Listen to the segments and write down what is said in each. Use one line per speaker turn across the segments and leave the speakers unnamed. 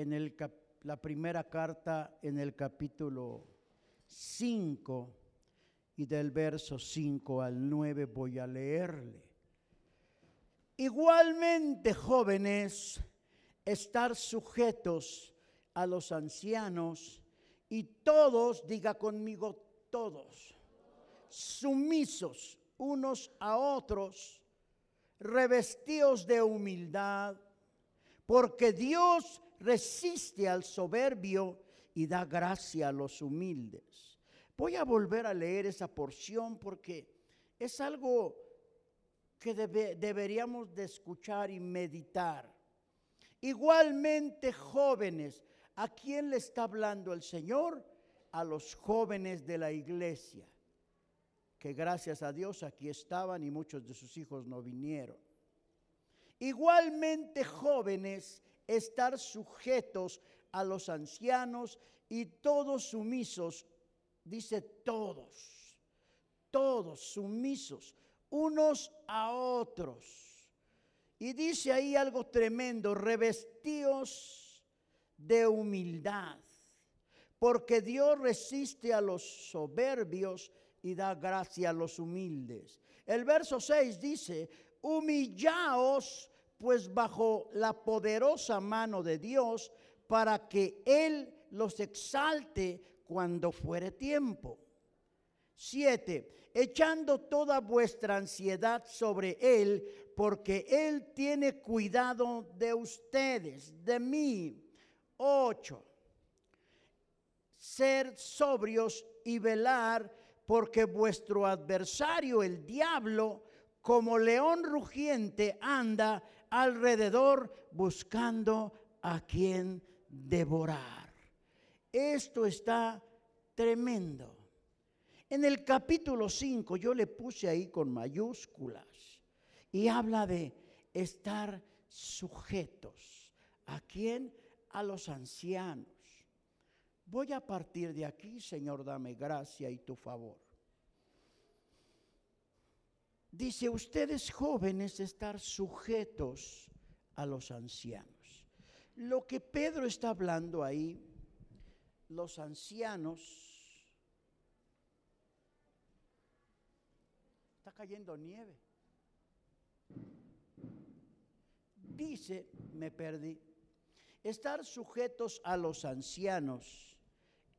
en el la primera carta en el capítulo 5 y del verso 5 al 9 voy a leerle. Igualmente, jóvenes, estar sujetos a los ancianos y todos, diga conmigo, todos, sumisos unos a otros, revestidos de humildad, porque Dios resiste al soberbio y da gracia a los humildes. Voy a volver a leer esa porción porque es algo que deberíamos de escuchar y meditar. Igualmente jóvenes, ¿a quién le está hablando el Señor? A los jóvenes de la iglesia, que gracias a Dios aquí estaban y muchos de sus hijos no vinieron. Igualmente jóvenes, estar sujetos a los ancianos y todos sumisos, dice todos, todos sumisos, unos a otros. Y dice ahí algo tremendo, revestidos de humildad, porque Dios resiste a los soberbios y da gracia a los humildes. El verso 6 dice, humillaos pues bajo la poderosa mano de Dios para que Él los exalte cuando fuere tiempo. Siete, echando toda vuestra ansiedad sobre Él, porque Él tiene cuidado de ustedes, de mí. Ocho, ser sobrios y velar, porque vuestro adversario, el diablo, como león rugiente, anda alrededor buscando a quien devorar. Esto está tremendo. En el capítulo 5 yo le puse ahí con mayúsculas y habla de estar sujetos. ¿A quién? A los ancianos. Voy a partir de aquí, Señor, dame gracia y tu favor. Dice, ustedes jóvenes estar sujetos a los ancianos. Lo que Pedro está hablando ahí, los ancianos, está cayendo nieve. Dice, me perdí, estar sujetos a los ancianos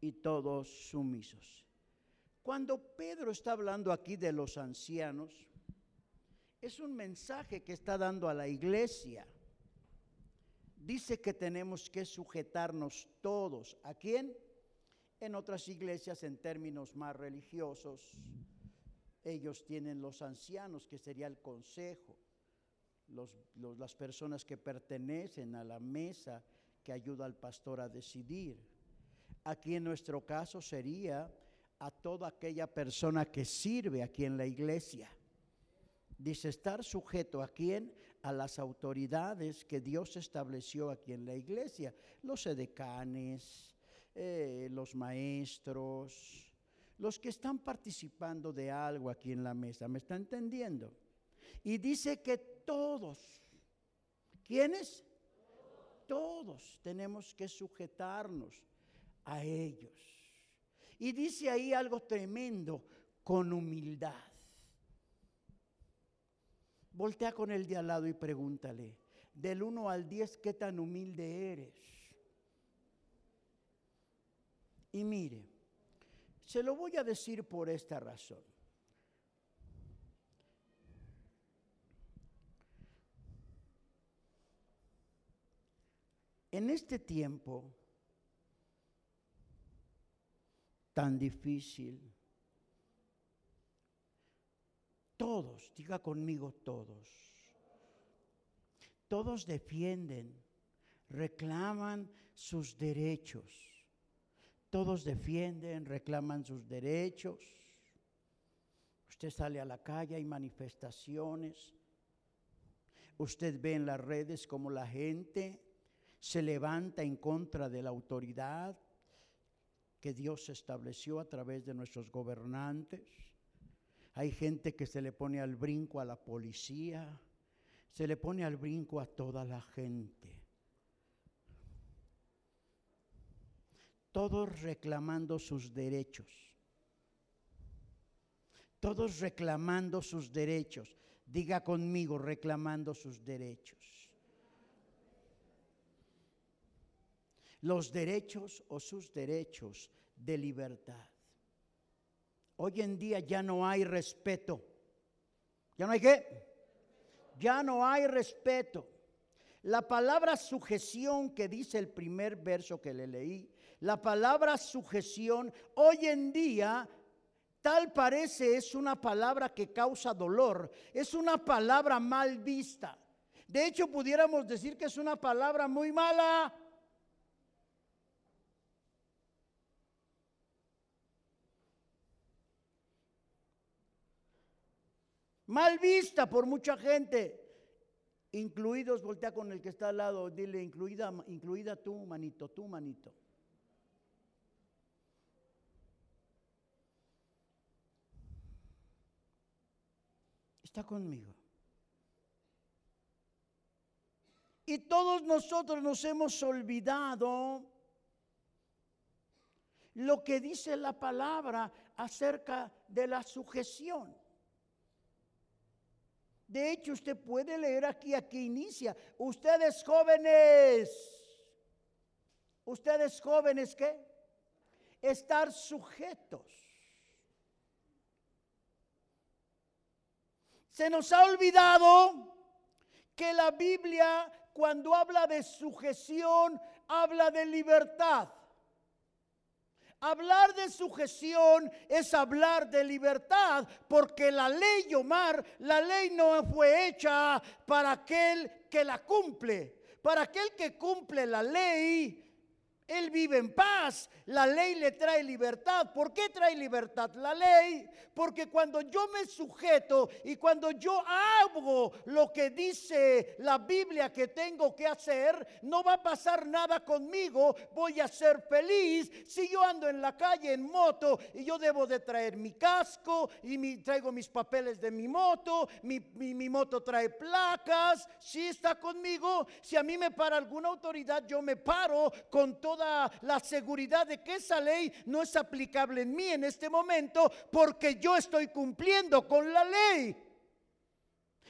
y todos sumisos. Cuando Pedro está hablando aquí de los ancianos, es un mensaje que está dando a la iglesia. Dice que tenemos que sujetarnos todos. ¿A quién? En otras iglesias, en términos más religiosos, ellos tienen los ancianos, que sería el consejo, las personas que pertenecen a la mesa que ayuda al pastor a decidir. Aquí en nuestro caso sería a toda aquella persona que sirve aquí en la iglesia. Dice estar sujeto a quién? A las autoridades que Dios estableció aquí en la iglesia, los edecanes, eh, los maestros, los que están participando de algo aquí en la mesa. ¿Me está entendiendo? Y dice que todos, ¿quiénes? Todos tenemos que sujetarnos a ellos. Y dice ahí algo tremendo, con humildad. Voltea con el de al lado y pregúntale, del 1 al 10, ¿qué tan humilde eres? Y mire, se lo voy a decir por esta razón. En este tiempo tan difícil, Todos, diga conmigo todos. Todos defienden, reclaman sus derechos. Todos defienden, reclaman sus derechos. Usted sale a la calle, hay manifestaciones. Usted ve en las redes como la gente se levanta en contra de la autoridad que Dios estableció a través de nuestros gobernantes. Hay gente que se le pone al brinco a la policía, se le pone al brinco a toda la gente. todos reclamando sus derechos. Todos reclamando sus derechos. Diga conmigo, reclamando sus derechos. Los derechos o sus derechos de libertad. Hoy en día ya no hay respeto. ¿Ya no hay qué? Ya no hay respeto. La palabra sujeción que dice el primer verso que le leí, la palabra sujeción hoy en día tal parece es una palabra que causa dolor, es una palabra mal vista. De hecho, pudiéramos decir que es una palabra muy mala. Mal vista por mucha gente incluidos, voltea con el que está al lado, dile, incluida, incluida tú, manito, tú, manito. Está conmigo. Y todos nosotros nos hemos olvidado lo que dice la palabra acerca de la sujeción. De hecho, usted puede leer aquí, aquí inicia. Ustedes jóvenes, ustedes jóvenes, ¿qué? Estar sujetos. Se nos ha olvidado que la Biblia, cuando habla de sujeción, habla de libertad. Hablar de sujeción es hablar de libertad, porque la ley, Omar, la ley no fue hecha para aquel que la cumple. Para aquel que cumple la ley, él vive en paz. La ley le trae libertad. ¿Por qué trae libertad la ley? Porque cuando yo me sujeto y cuando yo hago lo que dice la Biblia que tengo que hacer, no va a pasar nada conmigo. Voy a ser feliz. Si yo ando en la calle en moto y yo debo de traer mi casco y traigo mis papeles de mi moto, mi, moto trae placas, si está conmigo, si a mí me para alguna autoridad, yo me paro con todo la seguridad de que esa ley no es aplicable en mí en este momento porque yo estoy cumpliendo con la ley.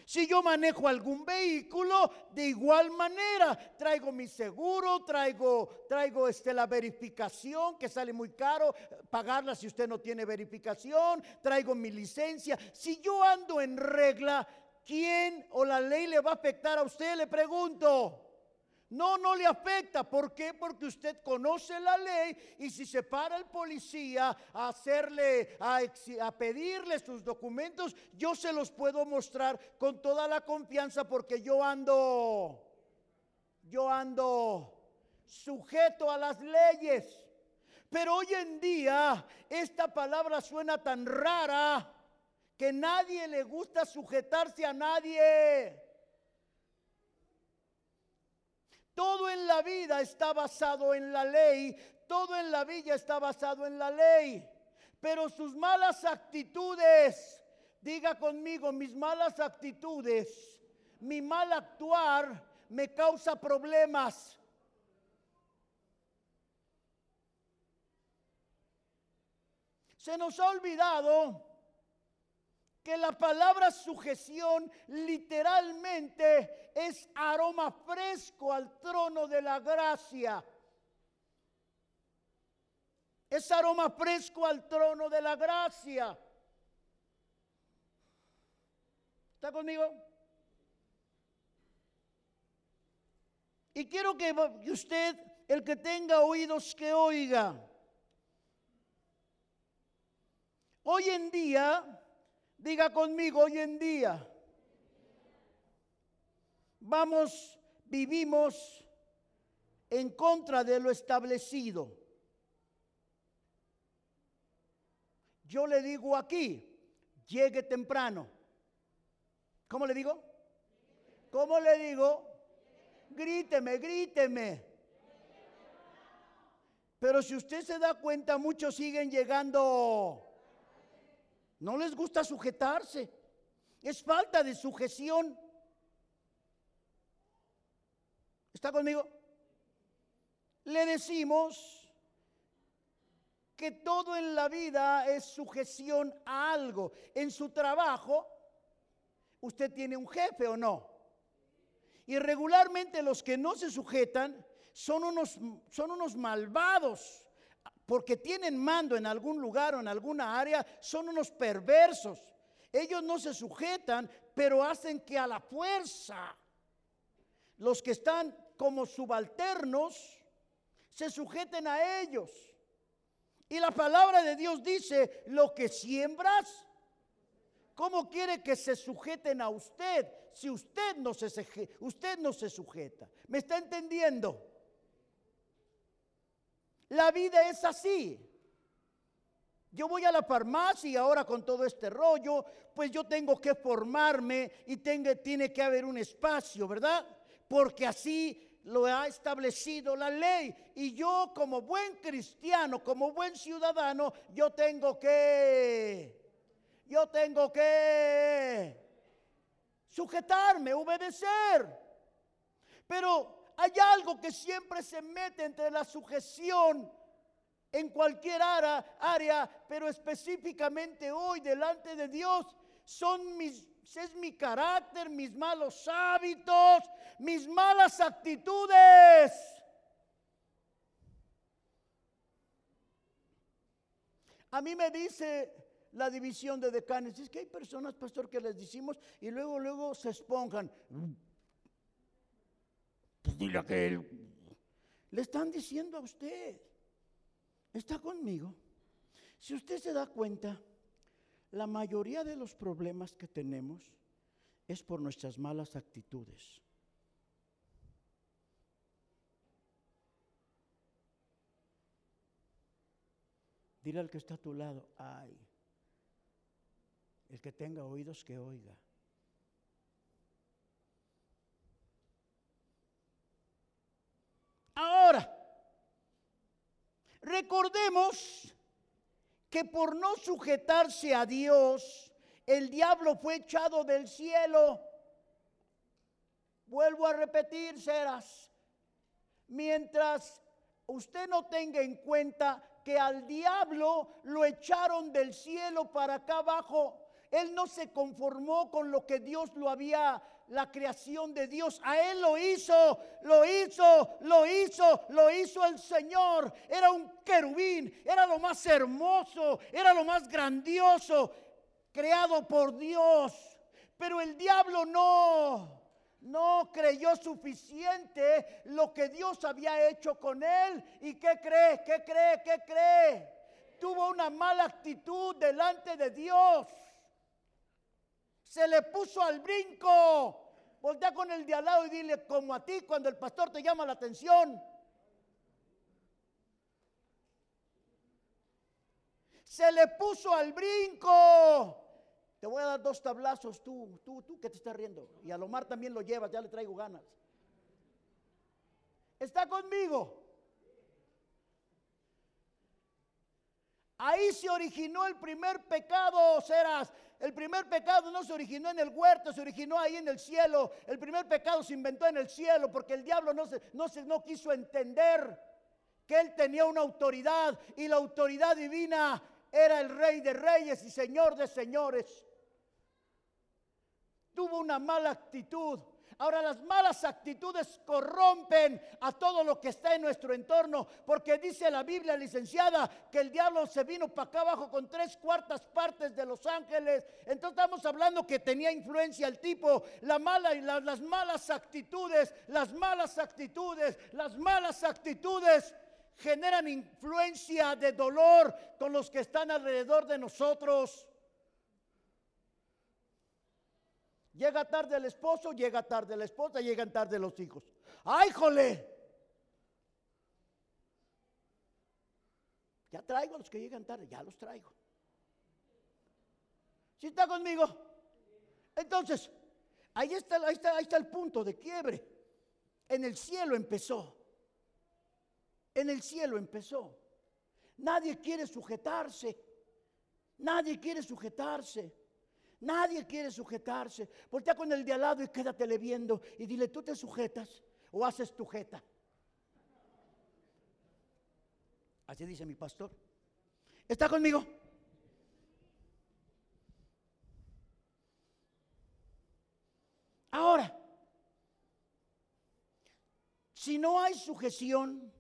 Si yo manejo algún vehículo, de igual manera, traigo mi seguro, traigo, traigo este, la verificación, que sale muy caro pagarla si usted no tiene verificación, traigo mi licencia. Si yo ando en regla, ¿quién o la ley le va a afectar a usted? Le pregunto. No, no le afecta. ¿Por qué? Porque usted conoce la ley y si se para el policía a hacerle, a, a, pedirle sus documentos, yo se los puedo mostrar con toda la confianza porque yo ando, yo ando sujeto a las leyes. Pero hoy en día esta palabra suena tan rara que nadie le gusta sujetarse a nadie. Todo en la vida está basado en la ley, todo en la vida está basado en la ley. Pero sus malas actitudes, diga conmigo, mis malas actitudes, mi mal actuar me causa problemas. Se nos ha olvidado que la palabra sujeción literalmente es aroma fresco al trono de la gracia. Es aroma fresco al trono de la gracia. ¿Está conmigo? Y quiero que usted, el que tenga oídos, que oiga. Hoy en día Diga conmigo, hoy en día vamos, vivimos en contra de lo establecido. Yo le digo aquí, llegue temprano. ¿Cómo le digo? ¿Cómo le digo? Gríteme, gríteme. Pero si usted se da cuenta, muchos siguen llegando no les gusta sujetarse. Es falta de sujeción. ¿Está conmigo? Le decimos que todo en la vida es sujeción a algo. En su trabajo, ¿usted tiene un jefe o no? Y regularmente los que no se sujetan son unos, son unos malvados, porque tienen mando en algún lugar o en alguna área, son unos perversos. Ellos no se sujetan, pero hacen que a la fuerza los que están como subalternos se sujeten a ellos. Y la palabra de Dios dice, lo que siembras, ¿cómo quiere que se sujeten a usted si usted no se, usted no se sujeta? ¿Me está entendiendo? La vida es así. Yo voy a la farmacia y ahora con todo este rollo, pues yo tengo que formarme y tiene que haber un espacio, ¿verdad? Porque así lo ha establecido la ley. Y yo como buen cristiano, como buen ciudadano, yo tengo que, yo tengo que sujetarme, obedecer. Pero hay algo que siempre se mete entre la sujeción en cualquier área, pero específicamente hoy delante de Dios, son mis, es mi carácter, mis malos hábitos, mis malas actitudes. A mí me dice la división de decanes, es que hay personas, pastor, que les decimos y luego, luego se esponjan. Dile que él. Le están diciendo a usted. ¿Está conmigo? Si usted se da cuenta, la mayoría de los problemas que tenemos es por nuestras malas actitudes. Dile al que está a tu lado, ay, el que tenga oídos que oiga. Ahora, Recordemos que por no sujetarse a Dios, el diablo fue echado del cielo. Vuelvo a repetir, serás. Mientras usted no tenga en cuenta que al diablo lo echaron del cielo para acá abajo, él no se conformó con lo que Dios lo había la creación de Dios. A Él lo hizo, lo hizo, lo hizo, lo hizo el Señor. Era un querubín, era lo más hermoso, era lo más grandioso, creado por Dios. Pero el diablo no, no creyó suficiente lo que Dios había hecho con él. ¿Y qué cree? ¿Qué cree? ¿Qué cree? Tuvo una mala actitud delante de Dios se le puso al brinco. Voltea con el de al lado y dile, como a ti cuando el pastor te llama la atención. Se le puso al brinco. Te voy a dar dos tablazos, tú, tú, tú que te estás riendo. Y a Lomar también lo llevas, ya le traigo ganas. ¿Está conmigo? Ahí se originó el primer pecado, serás. El primer pecado no se originó en el huerto, se originó ahí en el cielo. El primer pecado se inventó en el cielo porque el diablo no, quiso entender que él tenía una autoridad y la autoridad divina era el rey de reyes y señor de señores. Tuvo una mala actitud Ahora las malas actitudes corrompen a todo lo que está en nuestro entorno, porque dice la Biblia licenciada que el diablo se vino para acá abajo con tres cuartas partes de los ángeles. Entonces estamos hablando que tenía influencia el tipo, la mala y las malas actitudes, las malas actitudes, las malas actitudes generan influencia de dolor con los que están alrededor de nosotros. Llega tarde el esposo, llega tarde la esposa, llegan tarde los hijos. ¡Ay, jole! Ya traigo a los que llegan tarde, ya los traigo. ¿Sí está conmigo? Entonces, ahí está, ahí está, ahí está el punto de quiebre. En el cielo empezó. En el cielo empezó. Nadie quiere sujetarse. Nadie quiere sujetarse. Nadie quiere sujetarse. Voltea con el de al lado y quédatele viendo y dile, ¿tú te sujetas o haces tu jeta? Así dice mi pastor. ¿Está conmigo? Ahora, si no hay sujeción,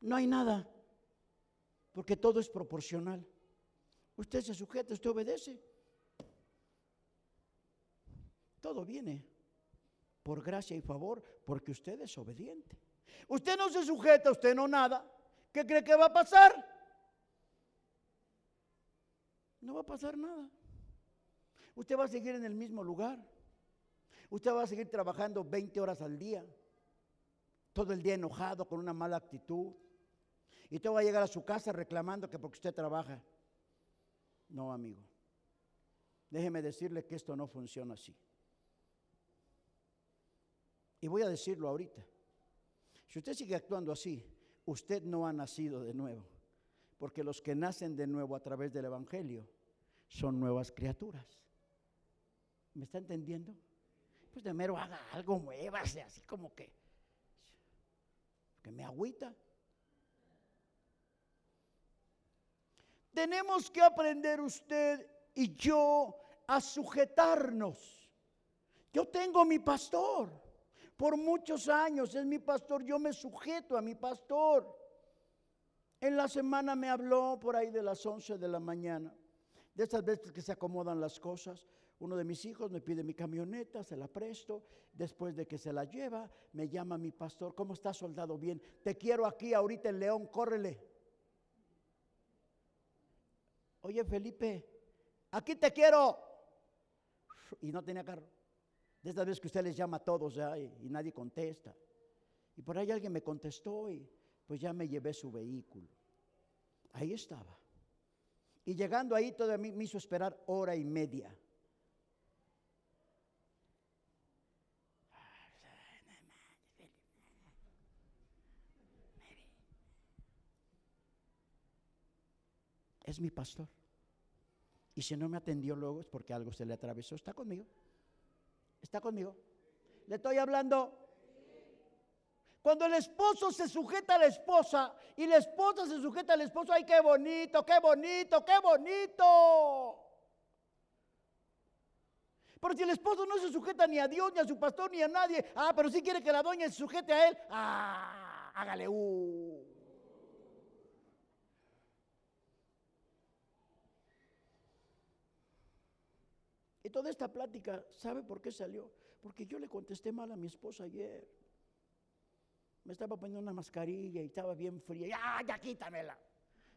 no hay nada, porque todo es proporcional. Usted se sujeta, usted obedece. Todo viene por gracia y favor, porque usted es obediente. Usted no se sujeta, usted no nada. ¿Qué cree que va a pasar? No va a pasar nada. Usted va a seguir en el mismo lugar. Usted va a seguir trabajando 20 horas al día, todo el día enojado, con una mala actitud. Y usted va a llegar a su casa reclamando que porque usted trabaja. No, amigo. Déjeme decirle que esto no funciona así. Y voy a decirlo ahorita. Si usted sigue actuando así, usted no ha nacido de nuevo. Porque los que nacen de nuevo a través del Evangelio son nuevas criaturas. ¿Me está entendiendo? Pues de mero haga algo, muévase, así como que, que me agüita. Tenemos que aprender usted y yo a sujetarnos. Yo tengo mi pastor. Por muchos años es mi pastor. Yo me sujeto a mi pastor. En la semana me habló por ahí de las 11 de la mañana. De esas veces que se acomodan las cosas. Uno de mis hijos me pide mi camioneta, se la presto. Después de que se la lleva, me llama mi pastor. ¿Cómo está, soldado? Bien. Te quiero aquí ahorita en León, córrele. Oye, Felipe, aquí te quiero. Y no tenía carro. De esta vez que usted les llama a todos y nadie contesta. Y por ahí alguien me contestó y pues ya me llevé su vehículo. Ahí estaba. Y llegando ahí todavía me hizo esperar hora y media. Es mi pastor. Y si no me atendió luego es porque algo se le atravesó. ¿Está conmigo? ¿Está conmigo? Le estoy hablando. Cuando el esposo se sujeta a la esposa y la esposa se sujeta al esposo, ¡ay, qué bonito, qué bonito, qué bonito! Pero si el esposo no se sujeta ni a Dios, ni a su pastor, ni a nadie, ah, pero si quiere que la doña se sujete a él, ah, hágale uh. Toda esta plática, ¿sabe por qué salió? Porque yo le contesté mal a mi esposa ayer. Me estaba poniendo una mascarilla y estaba bien fría. ¡Ya, ya quítamela!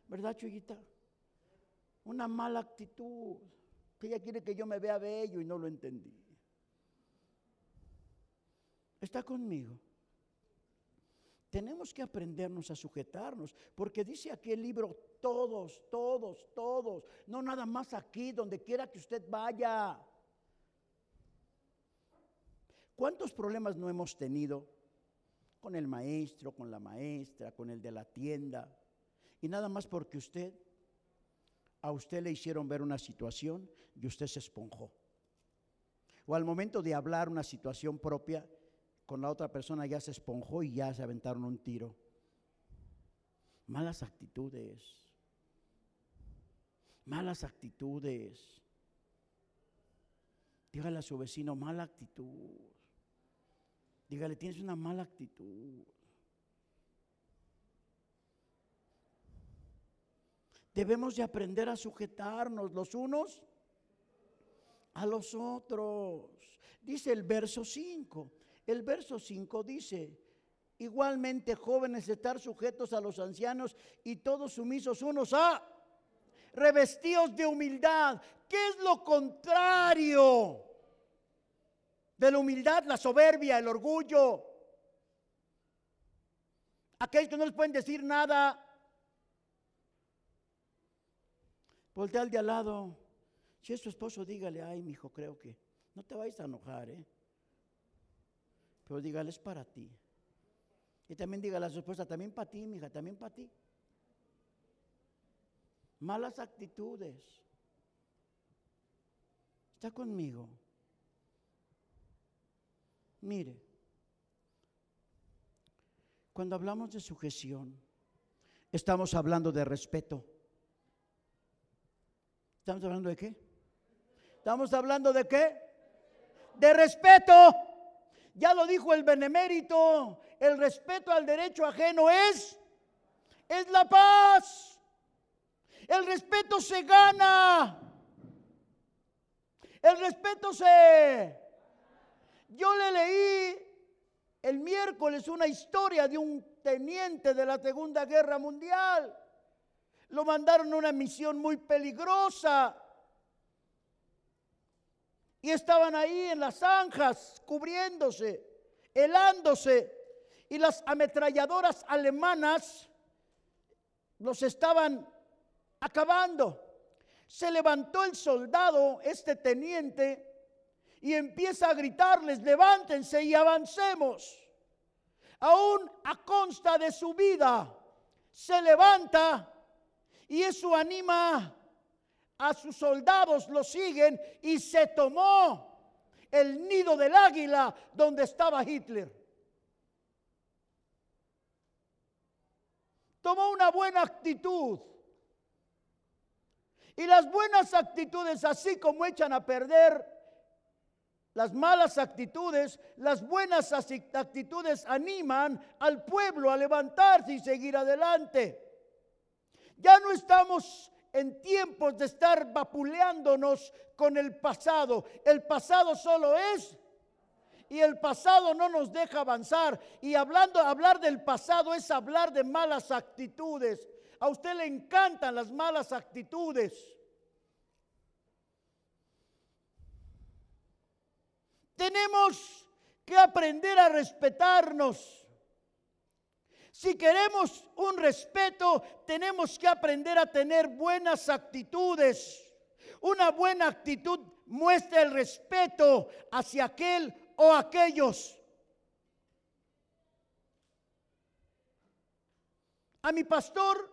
¿Verdad, Chuyita? Una mala actitud. Que ella quiere que yo me vea bello y no lo entendí. Está conmigo. Tenemos que aprendernos a sujetarnos, porque dice aquí el libro, todos, todos, todos, no nada más aquí, donde quiera que usted vaya. ¿Cuántos problemas no hemos tenido con el maestro, con la maestra, con el de la tienda? Y nada más porque usted, a usted le hicieron ver una situación y usted se esponjó. O al momento de hablar una situación propia, con la otra persona ya se esponjó y ya se aventaron un tiro. Malas actitudes. Malas actitudes. Dígale a su vecino, mala actitud. Dígale, tienes una mala actitud. Debemos de aprender a sujetarnos los unos a los otros. Dice el verso 5. El verso 5 dice, igualmente jóvenes estar sujetos a los ancianos y todos sumisos unos a revestidos de humildad. ¿Qué es lo contrario de la humildad? La soberbia, el orgullo. Aquellos que no les pueden decir nada. Voltea al de al lado. Si es tu esposo, dígale, ay, mi hijo, creo que no te vayas a enojar, ¿eh? Pero dígale, es para ti. Y también dígale a su también para ti, mi hija, también para ti. Malas actitudes. Está conmigo. Mire, cuando hablamos de sujeción, Estamos hablando de respeto. ¿Estamos hablando de qué? ¿Estamos hablando de qué? De respeto. Ya lo dijo el benemérito, el respeto al derecho ajeno es es la paz. El respeto se gana. El respeto se Yo le leí el miércoles una historia de un teniente de la Segunda Guerra Mundial. Lo mandaron a una misión muy peligrosa. Y estaban ahí en las zanjas, cubriéndose, helándose. Y las ametralladoras alemanas los estaban acabando. Se levantó el soldado, este teniente, y empieza a gritarles, levántense y avancemos. Aún a consta de su vida, se levanta y eso anima a sus soldados, lo siguen y se tomó el nido del águila donde estaba Hitler. Tomó una buena actitud. Y las buenas actitudes, así como echan a perder las malas actitudes, las buenas actitudes animan al pueblo a levantarse y seguir adelante. Ya no estamos en tiempos de estar vapuleándonos con el pasado. El pasado solo es y el pasado no nos deja avanzar. Y hablando, hablar del pasado es hablar de malas actitudes. A usted le encantan las malas actitudes. Tenemos que aprender a respetarnos. Si queremos un respeto, tenemos que aprender a tener buenas actitudes. Una buena actitud muestra el respeto hacia aquel o aquellos. A mi pastor,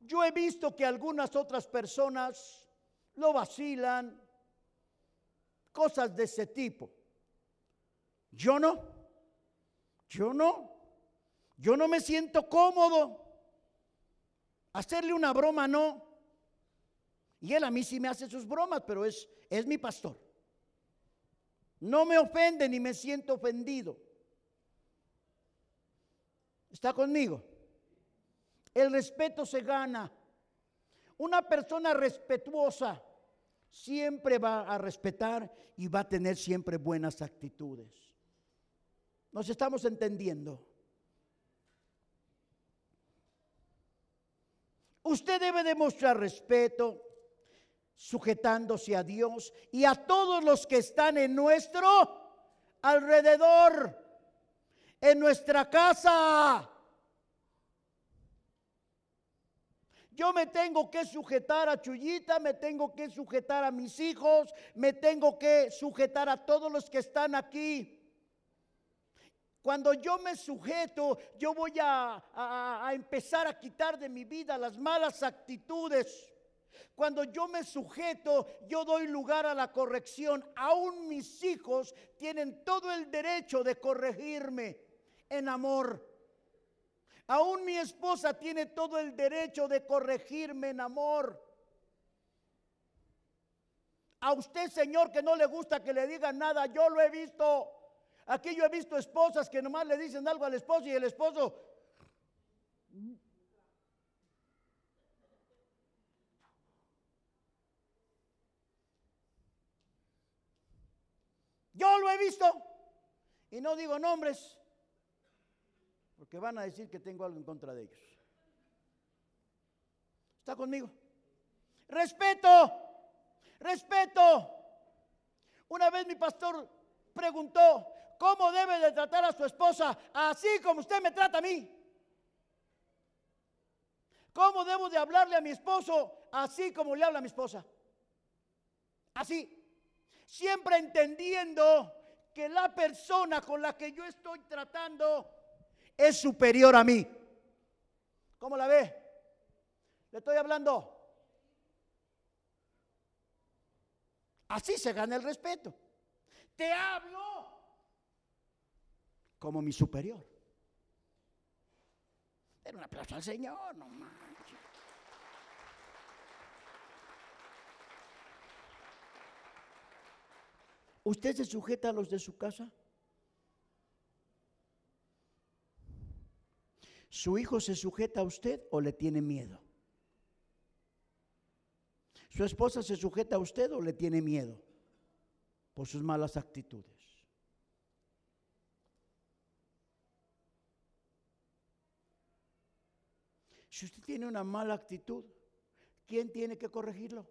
yo he visto que algunas otras personas lo vacilan, cosas de ese tipo. Yo no, yo no, yo no me siento cómodo. Hacerle una broma no. Y él a mí sí me hace sus bromas, pero es, es mi pastor. No me ofende ni me siento ofendido. ¿Está conmigo? El respeto se gana. Una persona respetuosa siempre va a respetar y va a tener siempre buenas actitudes. Nos estamos entendiendo. Usted debe demostrar respeto, sujetándose a Dios y a todos los que están en nuestro alrededor, en nuestra casa. Yo me tengo que sujetar a Chuyita, me tengo que sujetar a mis hijos, me tengo que sujetar a todos los que están aquí. Cuando yo me sujeto, yo voy a, empezar a quitar de mi vida las malas actitudes. Cuando yo me sujeto, yo doy lugar a la corrección. Aún mis hijos tienen todo el derecho de corregirme en amor. Aún mi esposa tiene todo el derecho de corregirme en amor. A usted, Señor, que no le gusta que le digan nada, yo lo he visto. Aquí yo he visto esposas que nomás le dicen algo al esposo y el esposo... Yo lo he visto. Y no digo nombres porque van a decir que tengo algo en contra de ellos. ¿Está conmigo? Respeto, respeto. Una vez mi pastor preguntó, ¿cómo debe de tratar a su esposa? Así como usted me trata a mí. ¿Cómo debo de hablarle a mi esposo? Así como le habla a mi esposa. Así. Siempre entendiendo que la persona con la que yo estoy tratando es superior a mí. ¿Cómo la ve? Le estoy hablando. Así se gana el respeto. Te hablo como mi superior. Era un aplauso al Señor, no manches. ¿Usted se sujeta a los de su casa? ¿Su hijo se sujeta a usted o le tiene miedo? ¿Su esposa se sujeta a usted o le tiene miedo por sus malas actitudes? Si usted tiene una mala actitud, ¿quién tiene que corregirlo?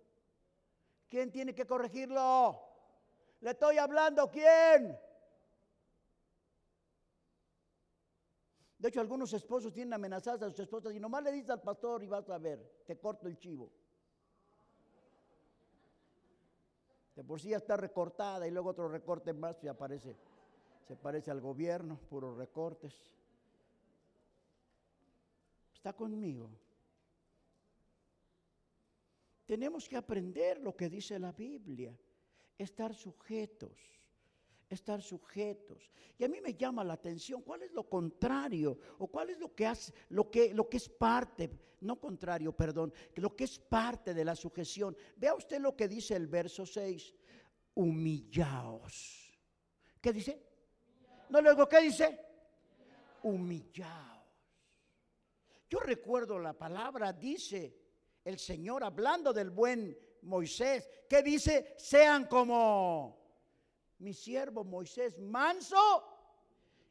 ¿Quién tiene que corregirlo? Le estoy hablando, ¿quién? De hecho, algunos esposos tienen amenazadas a sus esposas y nomás le dices al pastor y vas a ver, te corto el chivo. De por sí ya está recortada y luego otro recorte más y aparece, se parece al gobierno, puros recortes. Está conmigo. Tenemos que aprender lo que dice la Biblia, estar sujetos estar sujetos. Y a mí me llama la atención, ¿cuál es lo contrario? ¿O cuál es lo que hace, lo que, lo que es parte, no contrario, perdón, lo que es parte de la sujeción? Vea usted lo que dice el verso 6, humillaos. ¿Qué dice? No luego, ¿qué dice? Humillaos. Yo recuerdo la palabra, dice el Señor hablando del buen Moisés, que dice, sean como mi siervo Moisés, manso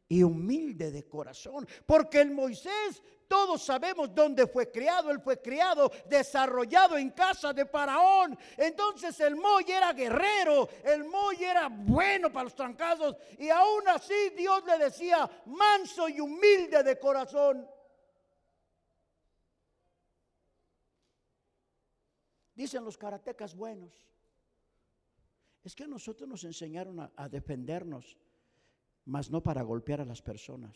y humilde de corazón. Porque el Moisés, todos sabemos dónde fue criado. Él fue criado, desarrollado en casa de Faraón. Entonces el Moy era guerrero, el Moy era bueno para los trancazos. Y aún así Dios le decía, manso y humilde de corazón. Dicen los karatecas buenos es que a nosotros nos enseñaron a, defendernos, mas no para golpear a las personas.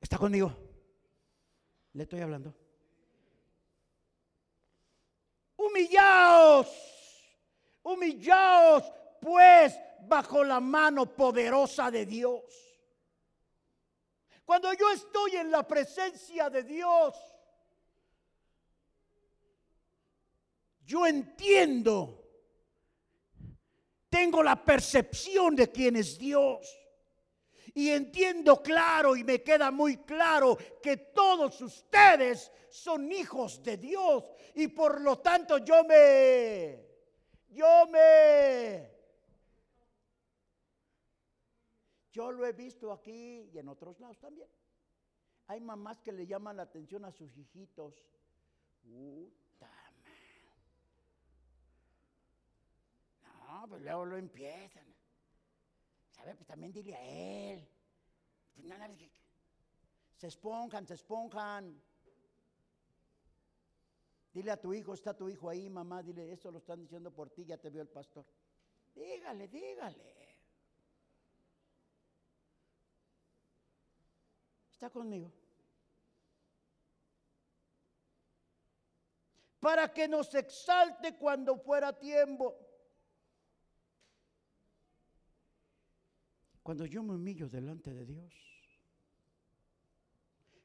¿Está conmigo? Le estoy hablando. Humillaos, humillaos pues bajo la mano poderosa de Dios. Cuando yo estoy en la presencia de Dios, yo entiendo, tengo la percepción de quién es Dios. Y entiendo claro y me queda muy claro que todos ustedes son hijos de Dios. Y por lo tanto yo me, yo me, yo lo he visto aquí y en otros lados también. Hay mamás que le llaman la atención a sus hijitos. pues luego lo empiezan. ¿Sabe? Pues también dile a él. Pues se esponjan, se esponjan. Dile a tu hijo, está tu hijo ahí, mamá, dile, esto lo están diciendo por ti, ya te vio el pastor. Dígale, dígale. ¿Está conmigo? Para que nos exalte cuando fuera tiempo. Cuando yo me humillo delante de Dios,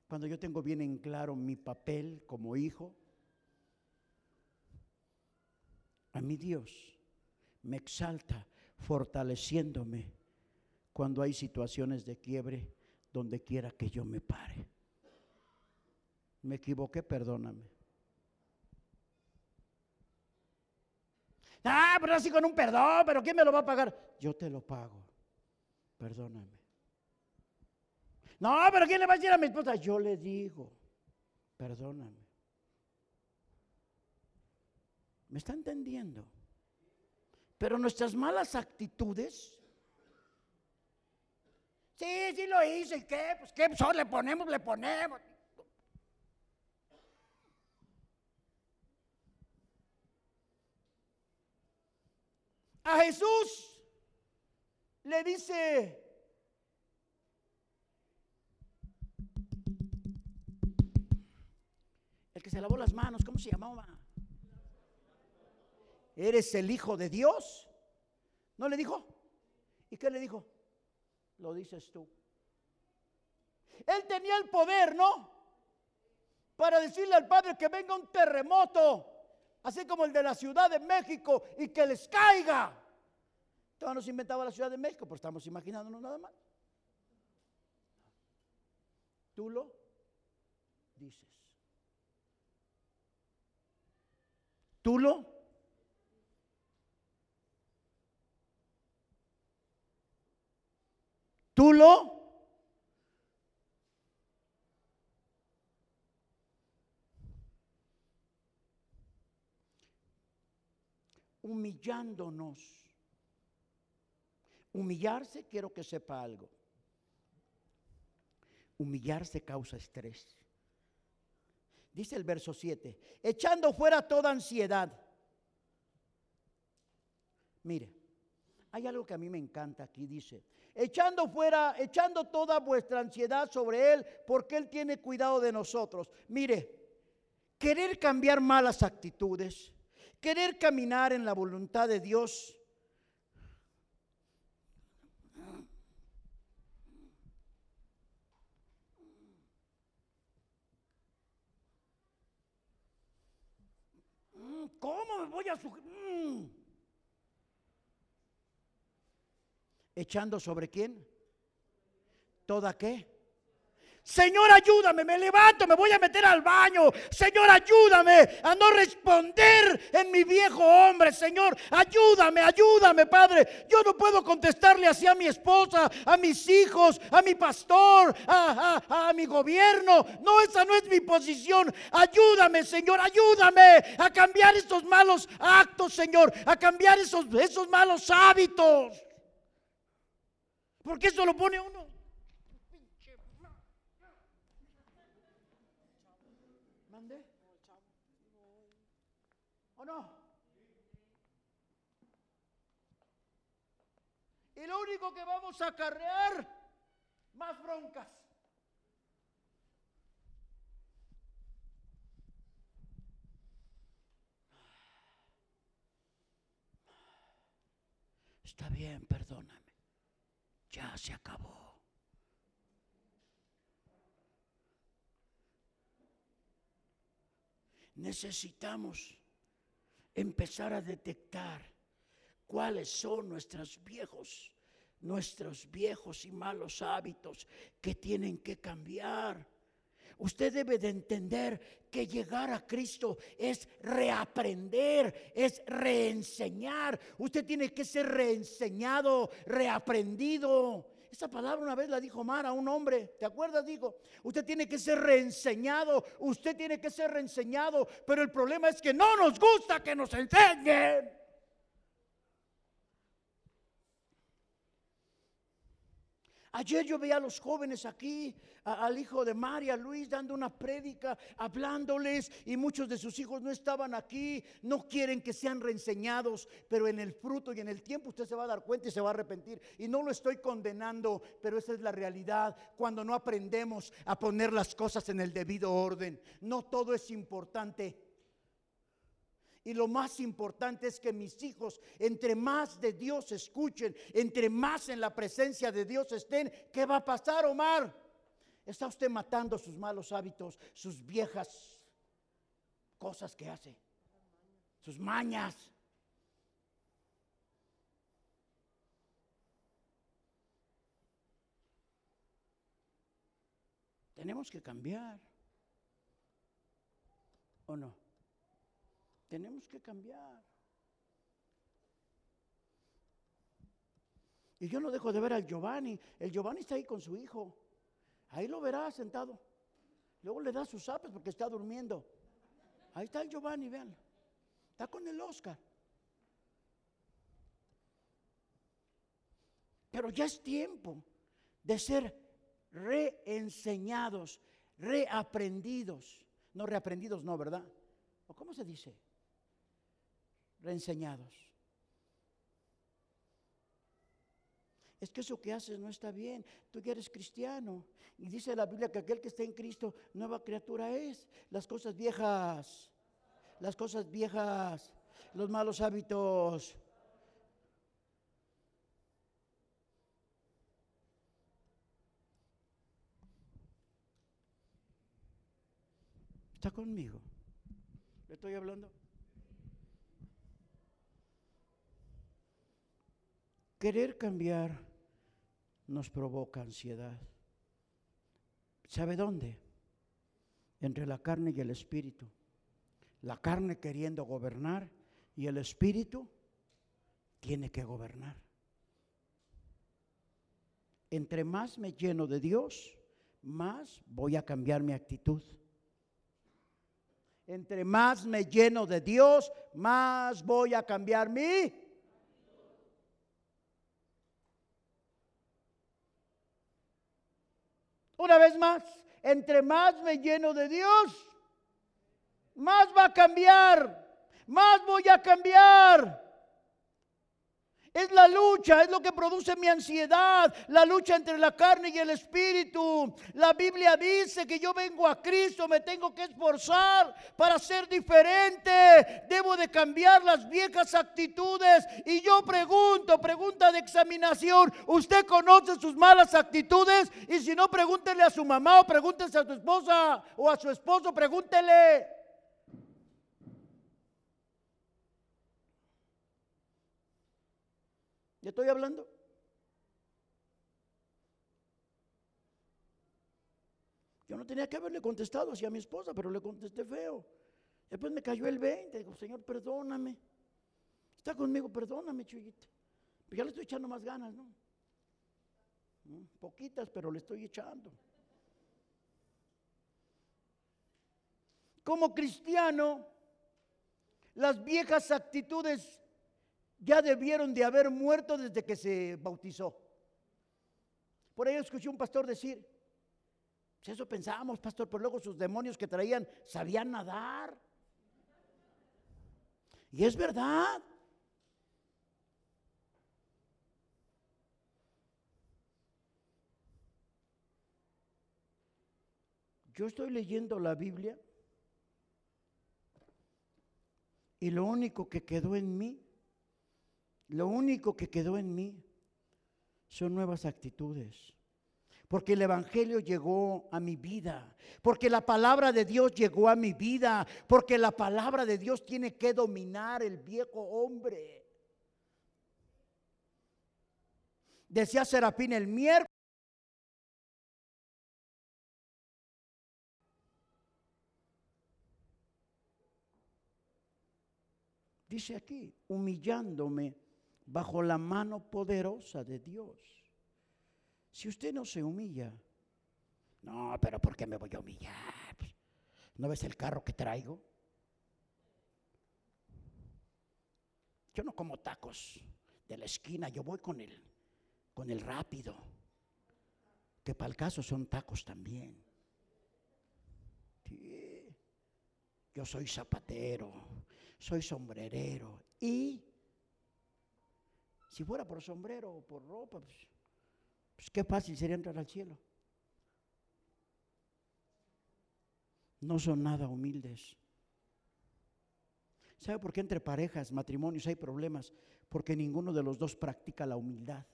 cuando yo tengo bien en claro mi papel como hijo, a mi Dios me exalta fortaleciéndome cuando hay situaciones de quiebre donde quiera que yo me pare. Me equivoqué, perdóname. Ah, pero así con un perdón, pero ¿quién me lo va a pagar? Yo te lo pago perdóname. No, pero ¿quién le va a decir a mi esposa? Yo le digo, perdóname. ¿Me está entendiendo? Pero nuestras malas actitudes. Sí, sí lo hice. ¿Y qué? Pues qué, le ponemos, le ponemos. A Jesús le dice, el que se lavó las manos, ¿cómo se llamaba? ¿Eres el hijo de Dios? ¿No le dijo? ¿Y qué le dijo? Lo dices tú. Él tenía el poder, ¿no? Para decirle al Padre que venga un terremoto, así como el de la Ciudad de México, y que les caiga. Todavía no se inventaba la Ciudad de México, pero estamos imaginándonos nada más. Tú lo dices. Tú lo Tú lo humillándonos. Humillarse, quiero que sepa algo. Humillarse causa estrés. Dice el verso 7, echando fuera toda ansiedad. Mire, hay algo que a mí me encanta aquí, dice, echando fuera, echando toda vuestra ansiedad sobre Él, porque Él tiene cuidado de nosotros. Mire, querer cambiar malas actitudes, querer caminar en la voluntad de Dios. ¿Cómo me voy a mm. ¿Echando sobre quién? ¿Toda qué? Señor, ayúdame, me levanto, me voy a meter al baño. Señor, ayúdame a no responder en mi viejo hombre. Señor, ayúdame, ayúdame, Padre. Yo no puedo contestarle así a mi esposa, a mis hijos, a mi pastor, a, mi gobierno. No, esa no es mi posición. Ayúdame, Señor, ayúdame a cambiar estos malos actos, Señor, a cambiar esos, esos malos hábitos. Porque eso lo pone uno ¿O no? Y lo único que vamos a acarrear, más broncas. Está bien, perdóname. Ya se acabó. Necesitamos empezar a detectar cuáles son nuestros viejos, nuestros viejos y malos hábitos que tienen que cambiar. Usted debe de entender que llegar a Cristo es reaprender, es reenseñar. Usted tiene que ser reenseñado, reaprendido. Esa palabra una vez la dijo Mara a un hombre, ¿te acuerdas? Dijo, usted tiene que ser reenseñado, usted tiene que ser reenseñado, pero el problema es que no nos gusta que nos enseñen. Ayer yo veía a los jóvenes aquí, al hijo de María, Luis, dando una prédica, hablándoles, y muchos de sus hijos no estaban aquí, no quieren que sean reenseñados, pero en el fruto y en el tiempo usted se va a dar cuenta y se va a arrepentir. Y no lo estoy condenando, pero esa es la realidad. Cuando no aprendemos a poner las cosas en el debido orden, no todo es importante. Y lo más importante es que mis hijos, entre más de Dios escuchen, entre más en la presencia de Dios estén, ¿qué va a pasar, Omar? Está usted matando sus malos hábitos, sus viejas cosas que hace, sus mañas. Tenemos que cambiar. ¿O no? Tenemos que cambiar. Y yo no dejo de ver al Giovanni. El Giovanni está ahí con su hijo. Ahí lo verá sentado. Luego le da sus apes porque está durmiendo. Ahí está el Giovanni, vean. Está con el Oscar. Pero ya es tiempo de ser reenseñados, reaprendidos. No reaprendidos, no, ¿verdad? ¿O cómo se dice? reenseñados. Es que eso que haces no está bien. Tú ya eres cristiano. Y dice la Biblia que aquel que está en Cristo, nueva criatura es. Las cosas viejas, las cosas viejas, los malos hábitos. ¿Está conmigo? ¿Le estoy hablando? Querer cambiar nos provoca ansiedad. ¿Sabe dónde? Entre la carne y el espíritu. La carne queriendo gobernar y el espíritu tiene que gobernar. Entre más me lleno de Dios, más voy a cambiar mi actitud. Entre más me lleno de Dios, más voy a cambiar mi Una vez más, entre más me lleno de Dios, más va a cambiar, más voy a cambiar. Es la lucha, es lo que produce mi ansiedad, la lucha entre la carne y el espíritu. La Biblia dice que yo vengo a Cristo, me tengo que esforzar para ser diferente. Debo de cambiar las viejas actitudes. Y yo pregunto, pregunta de examinación, ¿usted conoce sus malas actitudes? Y si no, pregúntele a su mamá o pregúntese a su esposa o a su esposo, pregúntele. ¿Ya estoy hablando? Yo no tenía que haberle contestado así a mi esposa, pero le contesté feo. Después me cayó el 20. Digo, Señor, perdóname. Está conmigo, perdóname, chuyita. Pues ya le estoy echando más ganas, ¿no? ¿Mm? Poquitas, pero le estoy echando. Como cristiano, las viejas actitudes ya debieron de haber muerto desde que se bautizó. Por ahí escuché un pastor decir, pues eso pensábamos, pastor, pero luego sus demonios que traían sabían nadar. Y es verdad. Yo estoy leyendo la Biblia y lo único que quedó en mí lo único que quedó en mí son nuevas actitudes. Porque el Evangelio llegó a mi vida. Porque la palabra de Dios llegó a mi vida. Porque la palabra de Dios tiene que dominar el viejo hombre. Decía Serafín el miércoles. Dice aquí, humillándome bajo la mano poderosa de Dios. Si usted no se humilla, no, pero ¿por qué me voy a humillar? ¿No ves el carro que traigo? Yo no como tacos de la esquina, yo voy con el, con el rápido, que para el caso son tacos también. Yo soy zapatero, soy sombrerero y si fuera por sombrero o por ropa, pues, pues, qué fácil sería entrar al cielo. No son nada humildes. ¿Sabe por qué entre parejas, matrimonios hay problemas? Porque ninguno de los dos practica la humildad.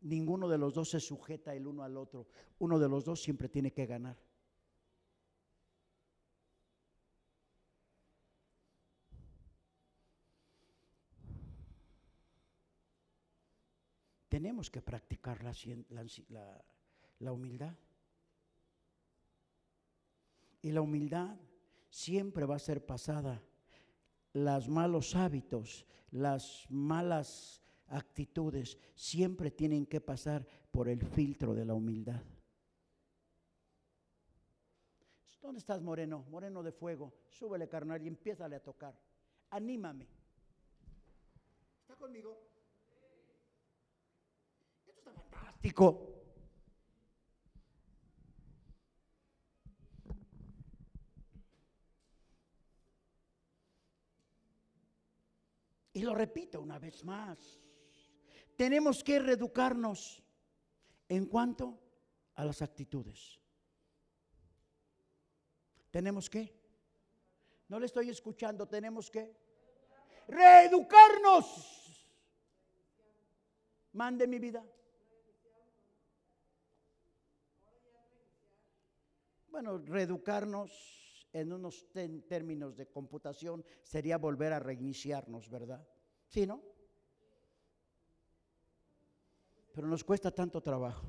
Ninguno de los dos se sujeta el uno al otro. Uno de los dos siempre tiene que ganar. Tenemos que practicar la, humildad. Y la humildad siempre va a ser pasada. Los malos hábitos, las malas actitudes, siempre tienen que pasar por el filtro de la humildad. ¿Dónde estás, Moreno? Moreno de fuego. Súbele, carnal, y empiézale a tocar. Anímame. ¿Está conmigo? Y lo repito una vez más. Tenemos que reeducarnos en cuanto a las actitudes. ¿Tenemos que? No le estoy escuchando, tenemos que reeducarnos. Mande mi vida. Bueno, reeducarnos en unos términos de computación sería volver a reiniciarnos, ¿verdad? ¿Sí, no? Pero nos cuesta tanto trabajo.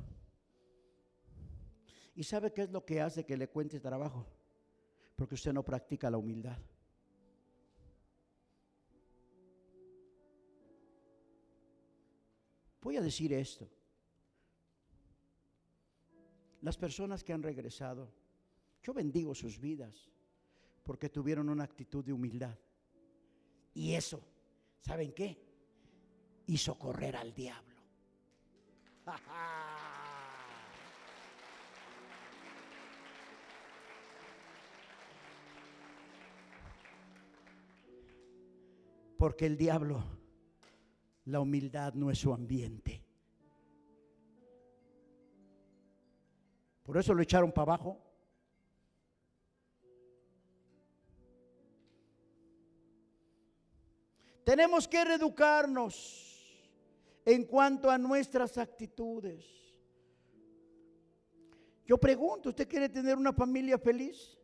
¿Y sabe qué es lo que hace que le cuente trabajo? Porque usted no practica la humildad. Voy a decir esto. Las personas que han regresado, yo bendigo sus vidas porque tuvieron una actitud de humildad. Y eso, ¿saben qué? Hizo correr al diablo. Porque el diablo, la humildad no es su ambiente. Por eso lo echaron para abajo. Tenemos que reeducarnos en cuanto a nuestras actitudes. Yo pregunto, ¿usted quiere tener una familia feliz?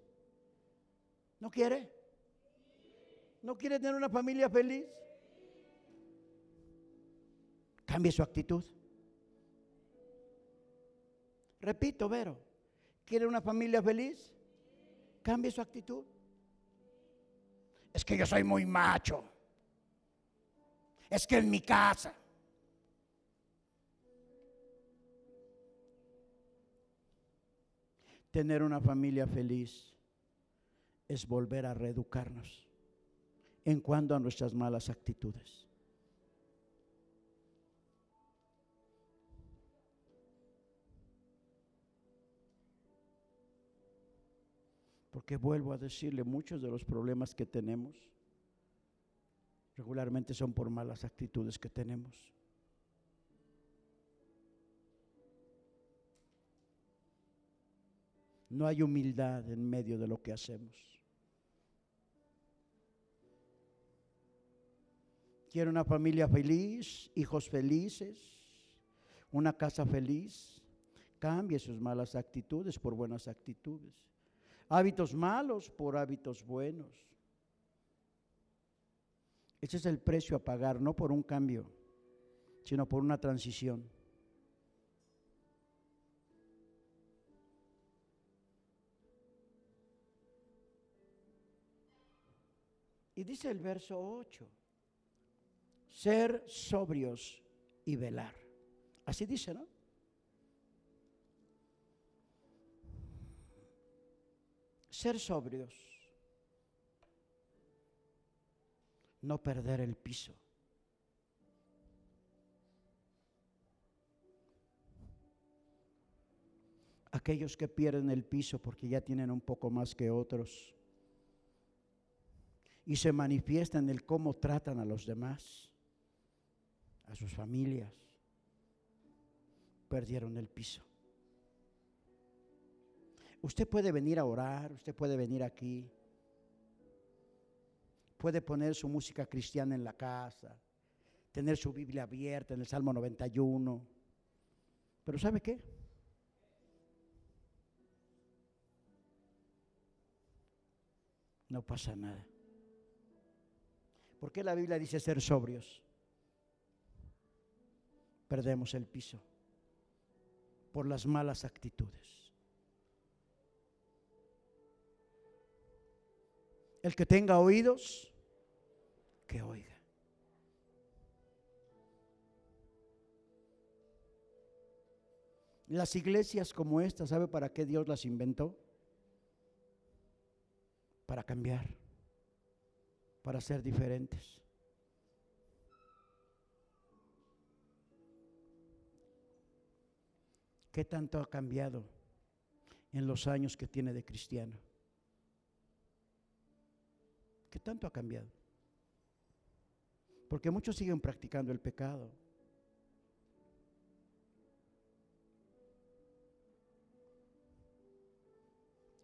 ¿No quiere? ¿No quiere tener una familia feliz? Cambie su actitud. Repito, Vero, ¿quiere una familia feliz? Cambie su actitud. Es que yo soy muy macho. Es que en mi casa. Tener una familia feliz es volver a reeducarnos en cuanto a nuestras malas actitudes. Porque vuelvo a decirle, muchos de los problemas que tenemos regularmente son por malas actitudes que tenemos. No hay humildad en medio de lo que hacemos. Quiero una familia feliz, hijos felices, una casa feliz. Cambie sus malas actitudes por buenas actitudes. Hábitos malos por hábitos buenos. Ese es el precio a pagar, no por un cambio, sino por una transición. Y dice el verso 8 ser sobrios y velar. Así dice, ¿no? Ser sobrios. No perder el piso. Aquellos que pierden el piso porque ya tienen un poco más que otros y se manifiesta en el cómo tratan a los demás a sus familias, perdieron el piso. Usted puede venir a orar, usted puede venir aquí, puede poner su música cristiana en la casa, tener su Biblia abierta en el Salmo 91, pero ¿sabe qué? No pasa nada. ¿Por qué la Biblia dice ser sobrios? perdemos el piso por las malas actitudes. El que tenga oídos, que oiga. Las iglesias como esta, ¿sabe para qué Dios las inventó? Para cambiar, para ser diferentes. ¿Qué tanto ha cambiado en los años que tiene de cristiano? ¿Qué tanto ha cambiado? Porque muchos siguen practicando el pecado.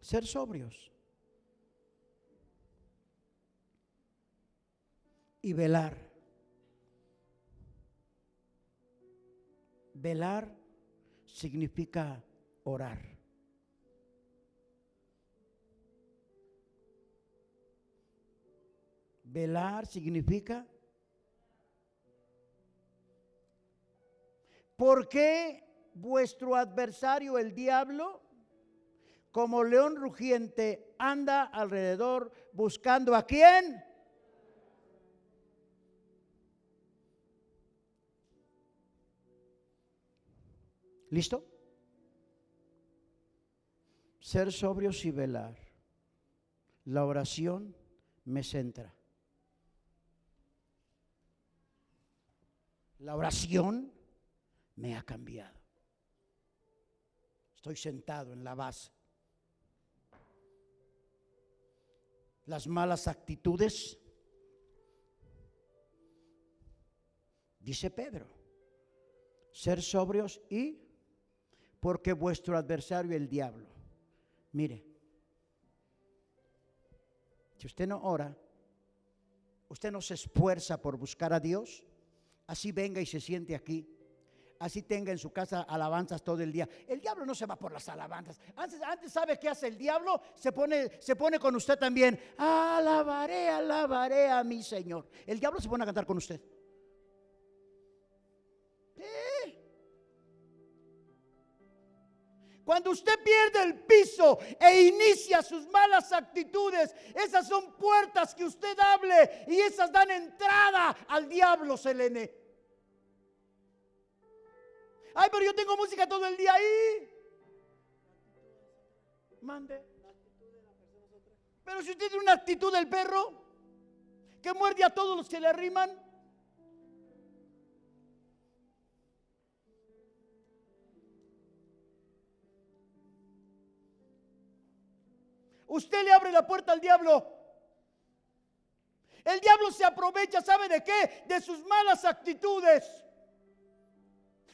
Ser sobrios. Y velar. Velar significa orar. Velar significa ¿Por qué vuestro adversario el diablo, como león rugiente, anda alrededor buscando a quién? ¿Listo? Ser sobrios y velar. La oración me centra. La oración me ha cambiado. Estoy sentado en la base. Las malas actitudes, dice Pedro, ser sobrios y porque vuestro adversario el diablo. Mire, si usted no ora, usted no se esfuerza por buscar a Dios, así venga y se siente aquí así tenga en su casa alabanzas todo el día. El diablo no se va por las alabanzas. Antes, antes sabe qué hace el diablo, se pone, se pone con usted también. Alabaré, alabaré a mi Señor. El diablo se pone a cantar con usted. Cuando usted pierde el piso e inicia sus malas actitudes, esas son puertas que usted hable y esas dan entrada al diablo, Selene. Ay, pero yo tengo música todo el día ahí. Mande. Pero si usted tiene una actitud del perro que muerde a todos los que le arriman. Usted le abre la puerta al diablo. El diablo se aprovecha, ¿sabe de qué? De sus malas actitudes.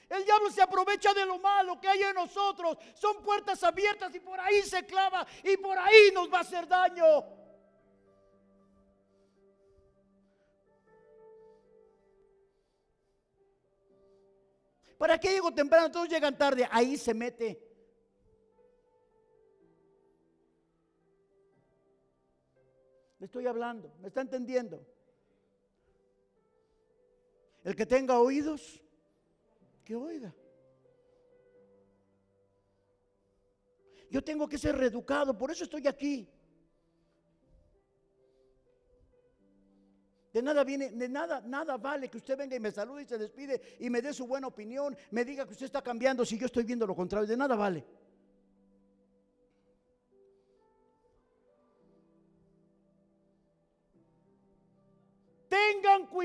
El diablo se aprovecha de lo malo que hay en nosotros. Son puertas abiertas y por ahí se clava y por ahí nos va a hacer daño. ¿Para qué llego temprano? Todos llegan tarde. Ahí se mete. Le estoy hablando. ¿Me está entendiendo? El que tenga oídos que oiga. Yo tengo que ser reeducado, por eso estoy aquí. De nada viene, de nada, nada vale que usted venga y me salude y se despide y me dé su buena opinión, me diga que usted está cambiando si yo estoy viendo lo contrario. De nada vale.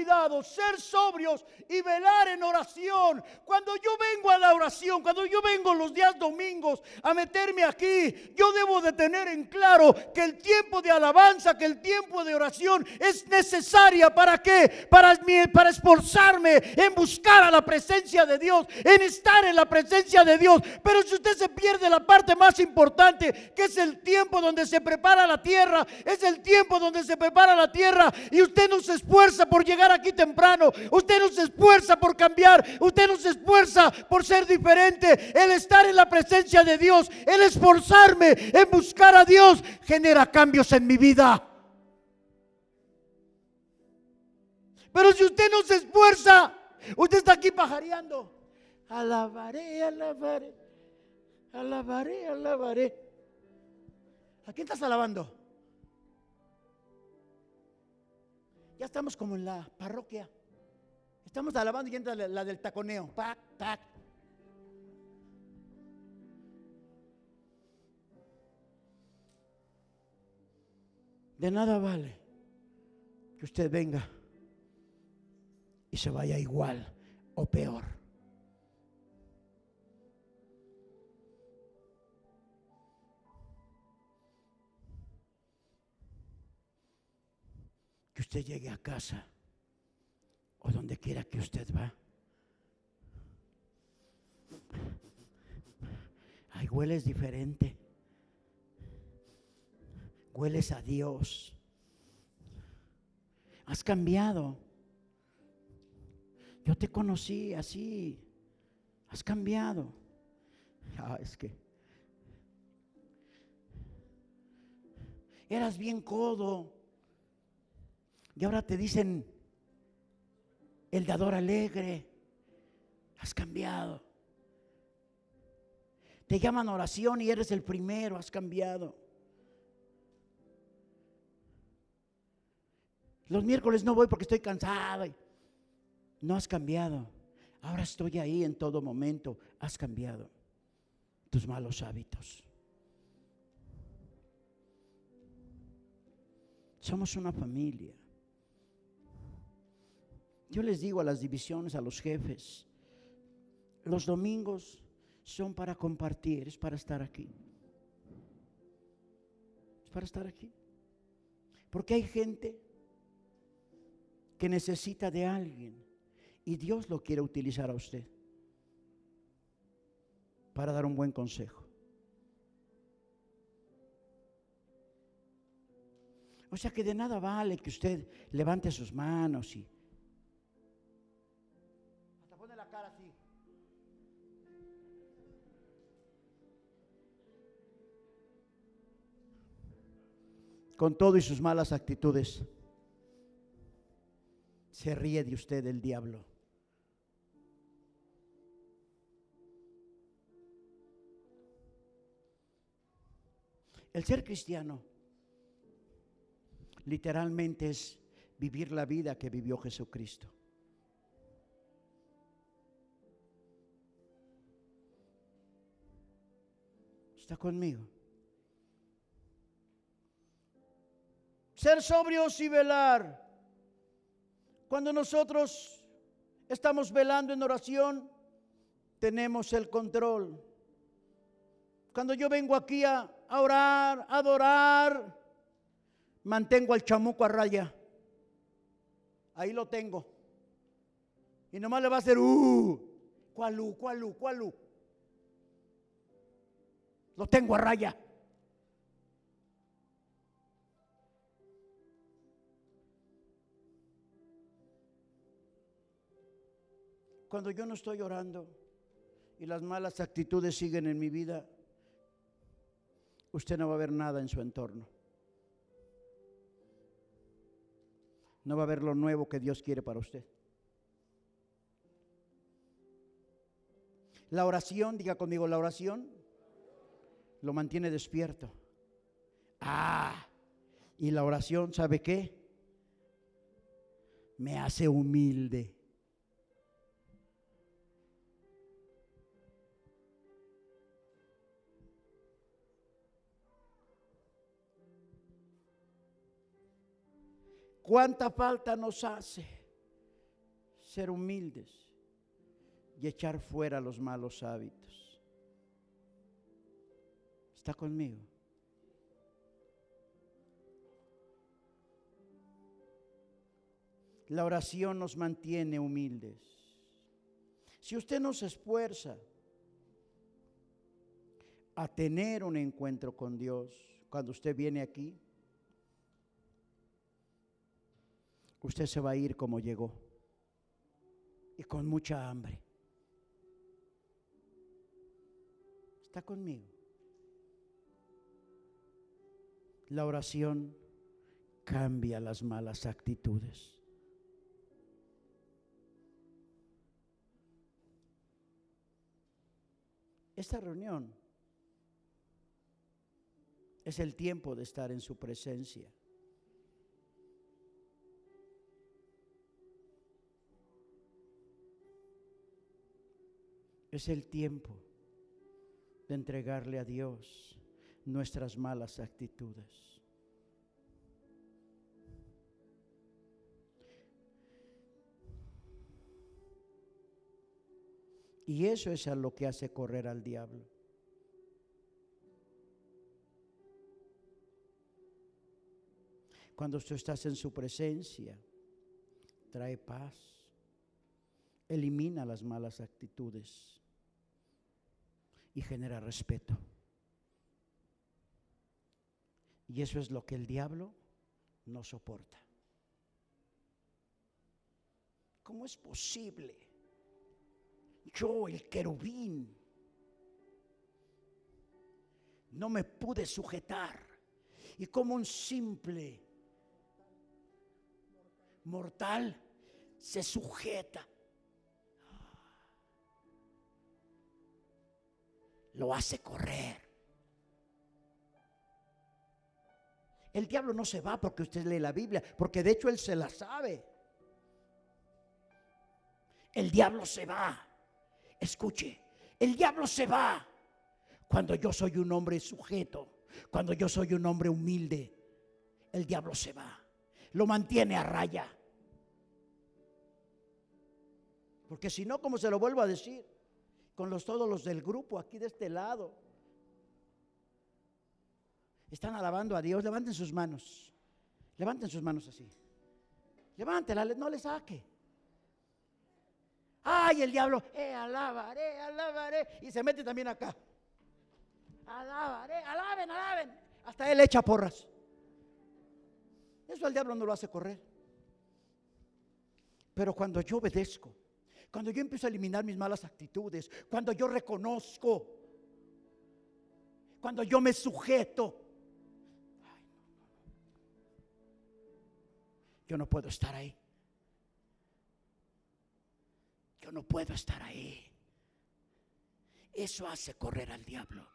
Cuidado, ser sobrios y velar en oración. Cuando yo vengo a la oración, cuando yo vengo los días domingos a meterme aquí, yo debo de tener en claro que el tiempo de alabanza, que el tiempo de oración es necesaria para qué? Para, para esforzarme en buscar a la presencia de Dios, en estar en la presencia de Dios. Pero si usted se pierde la parte más importante, que es el tiempo donde se prepara la tierra, es el tiempo donde se prepara la tierra y usted no se esfuerza por llegar aquí temprano, usted no se esfuerza por cambiar, usted no se esfuerza por ser diferente. El estar en la presencia de Dios, el esforzarme en buscar a Dios, genera cambios en mi vida. Pero si usted no se esfuerza, usted está aquí pajareando. Alabaré, alabaré, alabaré, alabaré. ¿A quién estás alabando? Ya estamos como en la parroquia. Estamos alabando y entra la, del taconeo. Pac, pac. De nada vale que usted venga y se vaya igual o peor. Usted llegue a casa o donde quiera que usted va. Ay, hueles diferente. Hueles a Dios. Has cambiado. Yo te conocí así. Has cambiado. Ah, es que eras bien codo Y ahora te dicen el dador alegre. Has cambiado. Te llaman oración y eres el primero, has cambiado. Los miércoles no voy porque estoy cansado. No has cambiado. Ahora estoy ahí en todo momento. Has cambiado tus malos hábitos. Somos una familia. Yo les digo a las divisiones, a los jefes, los domingos son para compartir, es para estar aquí. Es para estar aquí. Porque hay gente que necesita de alguien y Dios lo quiere utilizar a usted para dar un buen consejo. O sea que de nada vale que usted levante sus manos y... Con todo y sus malas actitudes, se ríe de usted el diablo. El ser cristiano literalmente es vivir la vida que vivió Jesucristo. ¿Está conmigo? Ser sobrios y velar. Cuando nosotros estamos velando en oración, tenemos el control. Cuando yo vengo aquí a, orar, a adorar, mantengo al chamuco a raya. Ahí lo tengo. Y nomás le va a hacer, uh, ¿cuál uh, cuál uh, cuál uh? Lo tengo a raya. Cuando yo no estoy orando y las malas actitudes siguen en mi vida, usted no va a ver nada en su entorno. no va a ver lo nuevo que Dios quiere para usted. La oración, diga conmigo, la oración lo mantiene despierto. Ah, y la oración, ¿sabe qué? Me hace humilde. ¿Cuánta falta nos hace ser humildes y echar fuera los malos hábitos? ¿Está conmigo? La oración nos mantiene humildes. Si usted no se esfuerza a tener un encuentro con Dios cuando usted viene aquí, usted se va a ir como llegó y con mucha hambre. ¿Está conmigo? La oración cambia las malas actitudes. Esta reunión es el tiempo de estar en su presencia. Es el tiempo de entregarle a Dios nuestras malas actitudes. Y eso es a lo que hace correr al diablo. Cuando tú estás en su presencia, trae paz, elimina las malas actitudes y genera respeto. Y eso es lo que el diablo no soporta. ¿Cómo es posible? Yo, el querubín, no me pude sujetar y como un simple mortal se sujeta. Lo hace correr. El diablo no se va porque usted lee la Biblia, porque de hecho él se la sabe. El diablo se va. Escuche, el diablo se va cuando yo soy un hombre sujeto, cuando yo soy un hombre humilde. El diablo se va. Lo mantiene a raya. Porque si no, como se lo vuelvo a decir, con los todos los del grupo aquí de este lado, están alabando a Dios, levanten sus manos. Levanten sus manos así. Levántela, no le saque. Ay, el diablo, eh, alabaré, alabaré. Y se mete también acá. Alabaré, alaben, alaben. Hasta él echa porras. Eso el diablo no lo hace correr. Pero cuando yo obedezco, cuando yo empiezo a eliminar mis malas actitudes, cuando yo reconozco, cuando yo me sujeto, yo no puedo estar ahí. Yo no puedo estar ahí. Eso hace correr al diablo.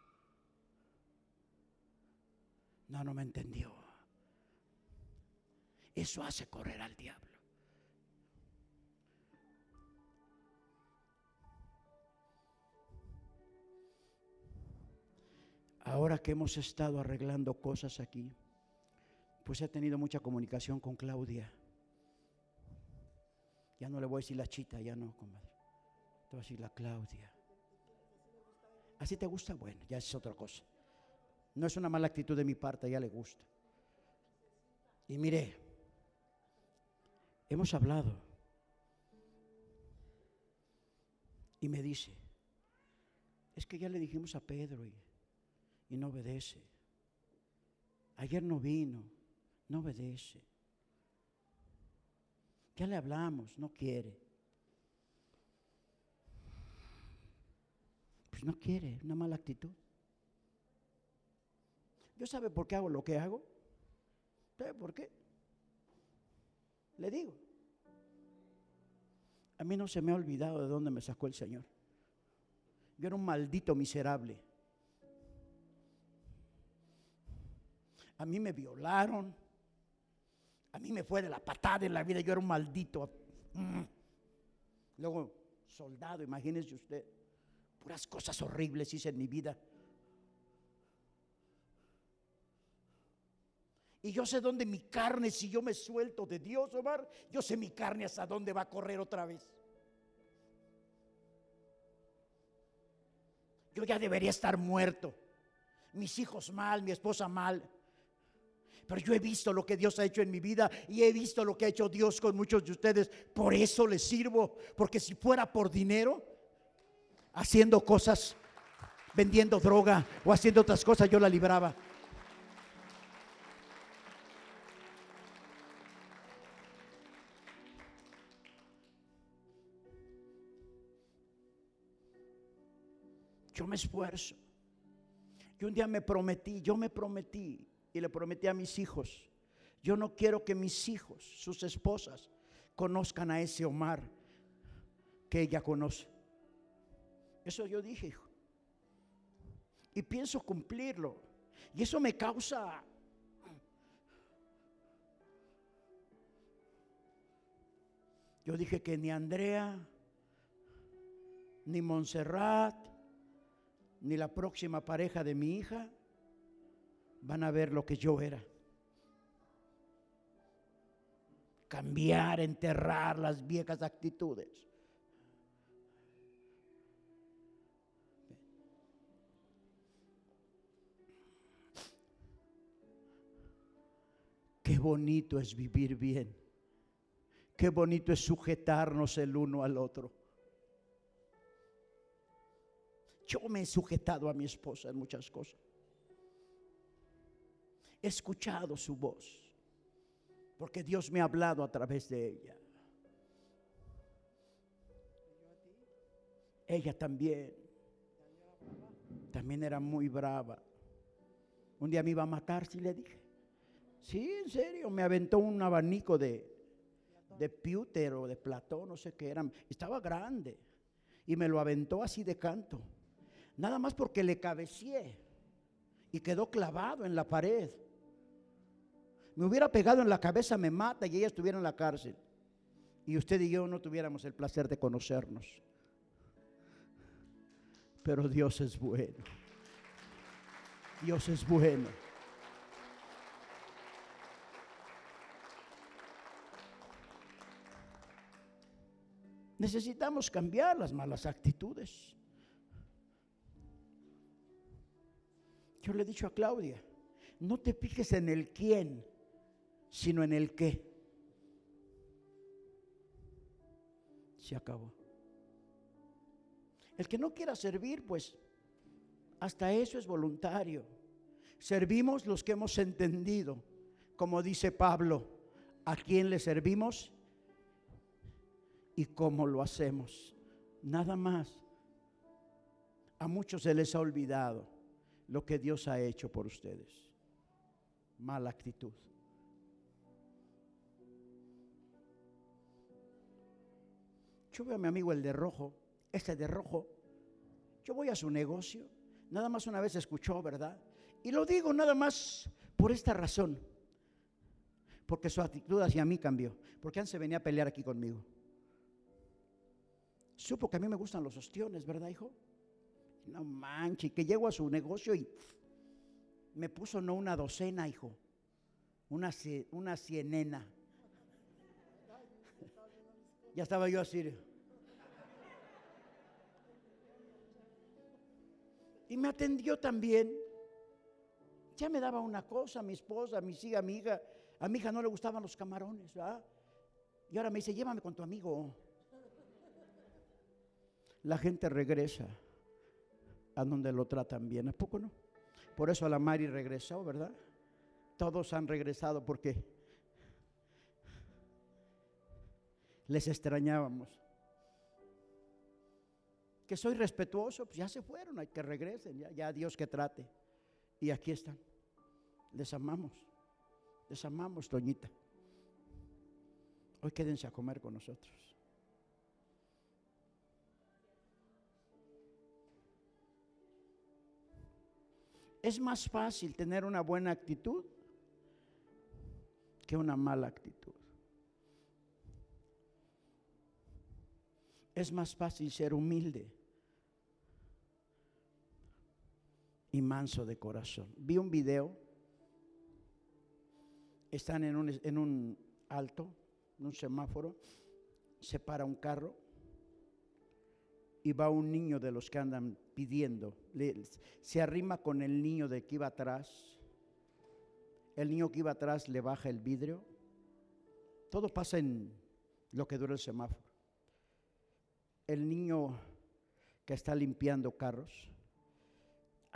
No, no me entendió. Eso hace correr al diablo. Ahora que hemos estado arreglando cosas aquí, pues he tenido mucha comunicación con Claudia. Ya no le voy a decir la chita, ya no, comadre. Te voy a decir la Claudia. ¿Así te gusta? Bueno, ya es otra cosa. No es una mala actitud de mi parte, ya le gusta. Y mire, hemos hablado. Y me dice, es que ya le dijimos a Pedro y, y no obedece. Ayer no vino, no obedece. Ya le hablamos, no quiere. Pues no quiere, una mala actitud. ¿Yo sabe por qué hago lo que hago? ¿Sabe por qué? Le digo. A mí no se me ha olvidado de dónde me sacó el Señor. Yo era un maldito miserable. A mí me violaron. A mí me fue de la patada en la vida. Yo era un maldito. Mm. Luego, soldado, imagínese usted. Puras cosas horribles hice en mi vida. Y yo sé dónde mi carne, si yo me suelto de Dios, Omar, yo sé mi carne hasta dónde va a correr otra vez. Yo ya debería estar muerto. Mis hijos mal, mi esposa mal. Pero yo he visto lo que Dios ha hecho en mi vida y he visto lo que ha hecho Dios con muchos de ustedes. Por eso les sirvo. Porque si fuera por dinero, haciendo cosas, vendiendo droga o haciendo otras cosas, yo la libraba. Yo me esfuerzo. Yo un día me prometí, yo me prometí y le prometí a mis hijos, yo no quiero que mis hijos, sus esposas, conozcan a ese Omar que ella conoce. Eso yo dije. Y pienso cumplirlo. Y eso me causa... Yo dije que ni Andrea, ni Montserrat, ni la próxima pareja de mi hija van a ver lo que yo era. Cambiar, enterrar las viejas actitudes. Qué bonito es vivir bien. Qué bonito es sujetarnos el uno al otro. Yo me he sujetado a mi esposa en muchas cosas. Escuchado su voz, porque Dios me ha hablado a través de ella. Ella también, también era muy brava. Un día me iba a matar, si le dije. Sí, en serio, me aventó un abanico de, de Pewter o de Platón, no sé qué eran. Estaba grande y me lo aventó así de canto. Nada más porque le cabecié y quedó clavado en la pared. Me hubiera pegado en la cabeza, me mata y ella estuviera en la cárcel. Y usted y yo no tuviéramos el placer de conocernos. Pero Dios es bueno. Dios es bueno. Necesitamos cambiar las malas actitudes. Yo le he dicho a Claudia, no te fijes en el quién, sino en el qué. Se acabó. El que no quiera servir, pues hasta eso es voluntario. Servimos los que hemos entendido, como dice Pablo, a quién le servimos y cómo lo hacemos. Nada más. A muchos se les ha olvidado lo que Dios ha hecho por ustedes. Mala actitud. Yo veo a mi amigo el de rojo, este de rojo. Yo voy a su negocio. Nada más una vez escuchó, ¿verdad? Y lo digo nada más por esta razón. Porque su actitud hacia mí cambió. Porque antes venía a pelear aquí conmigo. Supo que a mí me gustan los ostiones, ¿verdad, hijo? No manches, que llego a su negocio y me puso no una docena, hijo, una cienena. Ya estaba yo así. Y me atendió también. Ya me daba una cosa, mi esposa, mi hija, mi hija. A mi hija no le gustaban los camarones, ¿verdad? Y ahora me dice, llévame con tu amigo la gente regresa a donde lo tratan bien. ¿A poco no? Por eso la Mari regresó, ¿verdad? Todos han regresado porque les extrañábamos. Que soy respetuoso, pues ya se fueron, hay que regresen, ya, Dios que trate. Y aquí están. Les amamos. Les amamos, Toñita. Hoy quédense a comer con nosotros. Es más fácil tener una buena actitud que una mala actitud. Es más fácil ser humilde y manso de corazón. Vi un video, están en un, en un alto, en un semáforo, se para un carro y va un niño de los que andan pidiendo. se arrima con el niño de que iba atrás. El niño que iba atrás le baja el vidrio. Todo pasa en lo que dura el semáforo. El niño que está limpiando carros,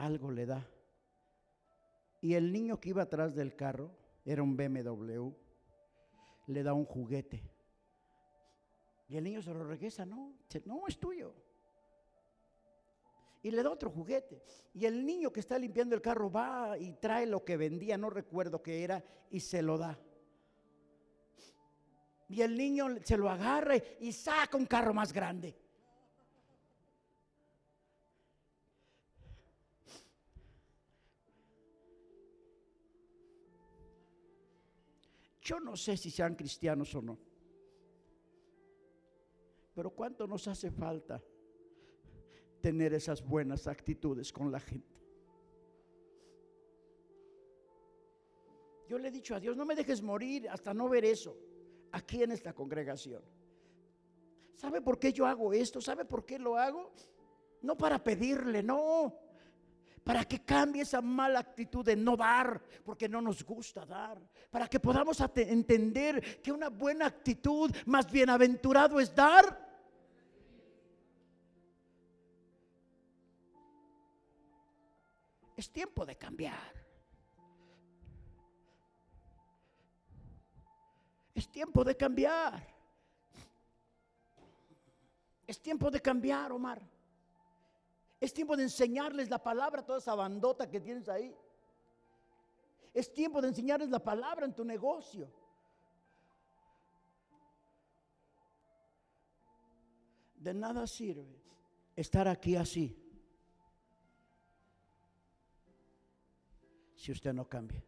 algo le da. Y el niño que iba atrás del carro, era un BMW, le da un juguete. Y el niño se lo regresa, no, no es tuyo y le da otro juguete. Y el niño que está limpiando el carro va y trae lo que vendía, no recuerdo qué era, y se lo da. Y el niño se lo agarra y saca un carro más grande. Yo no sé si sean cristianos o no, pero ¿cuánto nos hace falta? tener esas buenas actitudes con la gente. Yo le he dicho a Dios, no me dejes morir hasta no ver eso aquí en esta congregación. ¿Sabe por qué yo hago esto? ¿Sabe por qué lo hago? No para pedirle, no. Para que cambie esa mala actitud de no dar, porque no nos gusta dar. Para que podamos entender que una buena actitud, más bienaventurado es dar Es tiempo de cambiar. Es tiempo de cambiar. Es tiempo de cambiar, Omar. Es tiempo de enseñarles la palabra a toda esa bandota que tienes ahí. Es tiempo de enseñarles la palabra en tu negocio. De nada sirve estar aquí así si usted no cambia.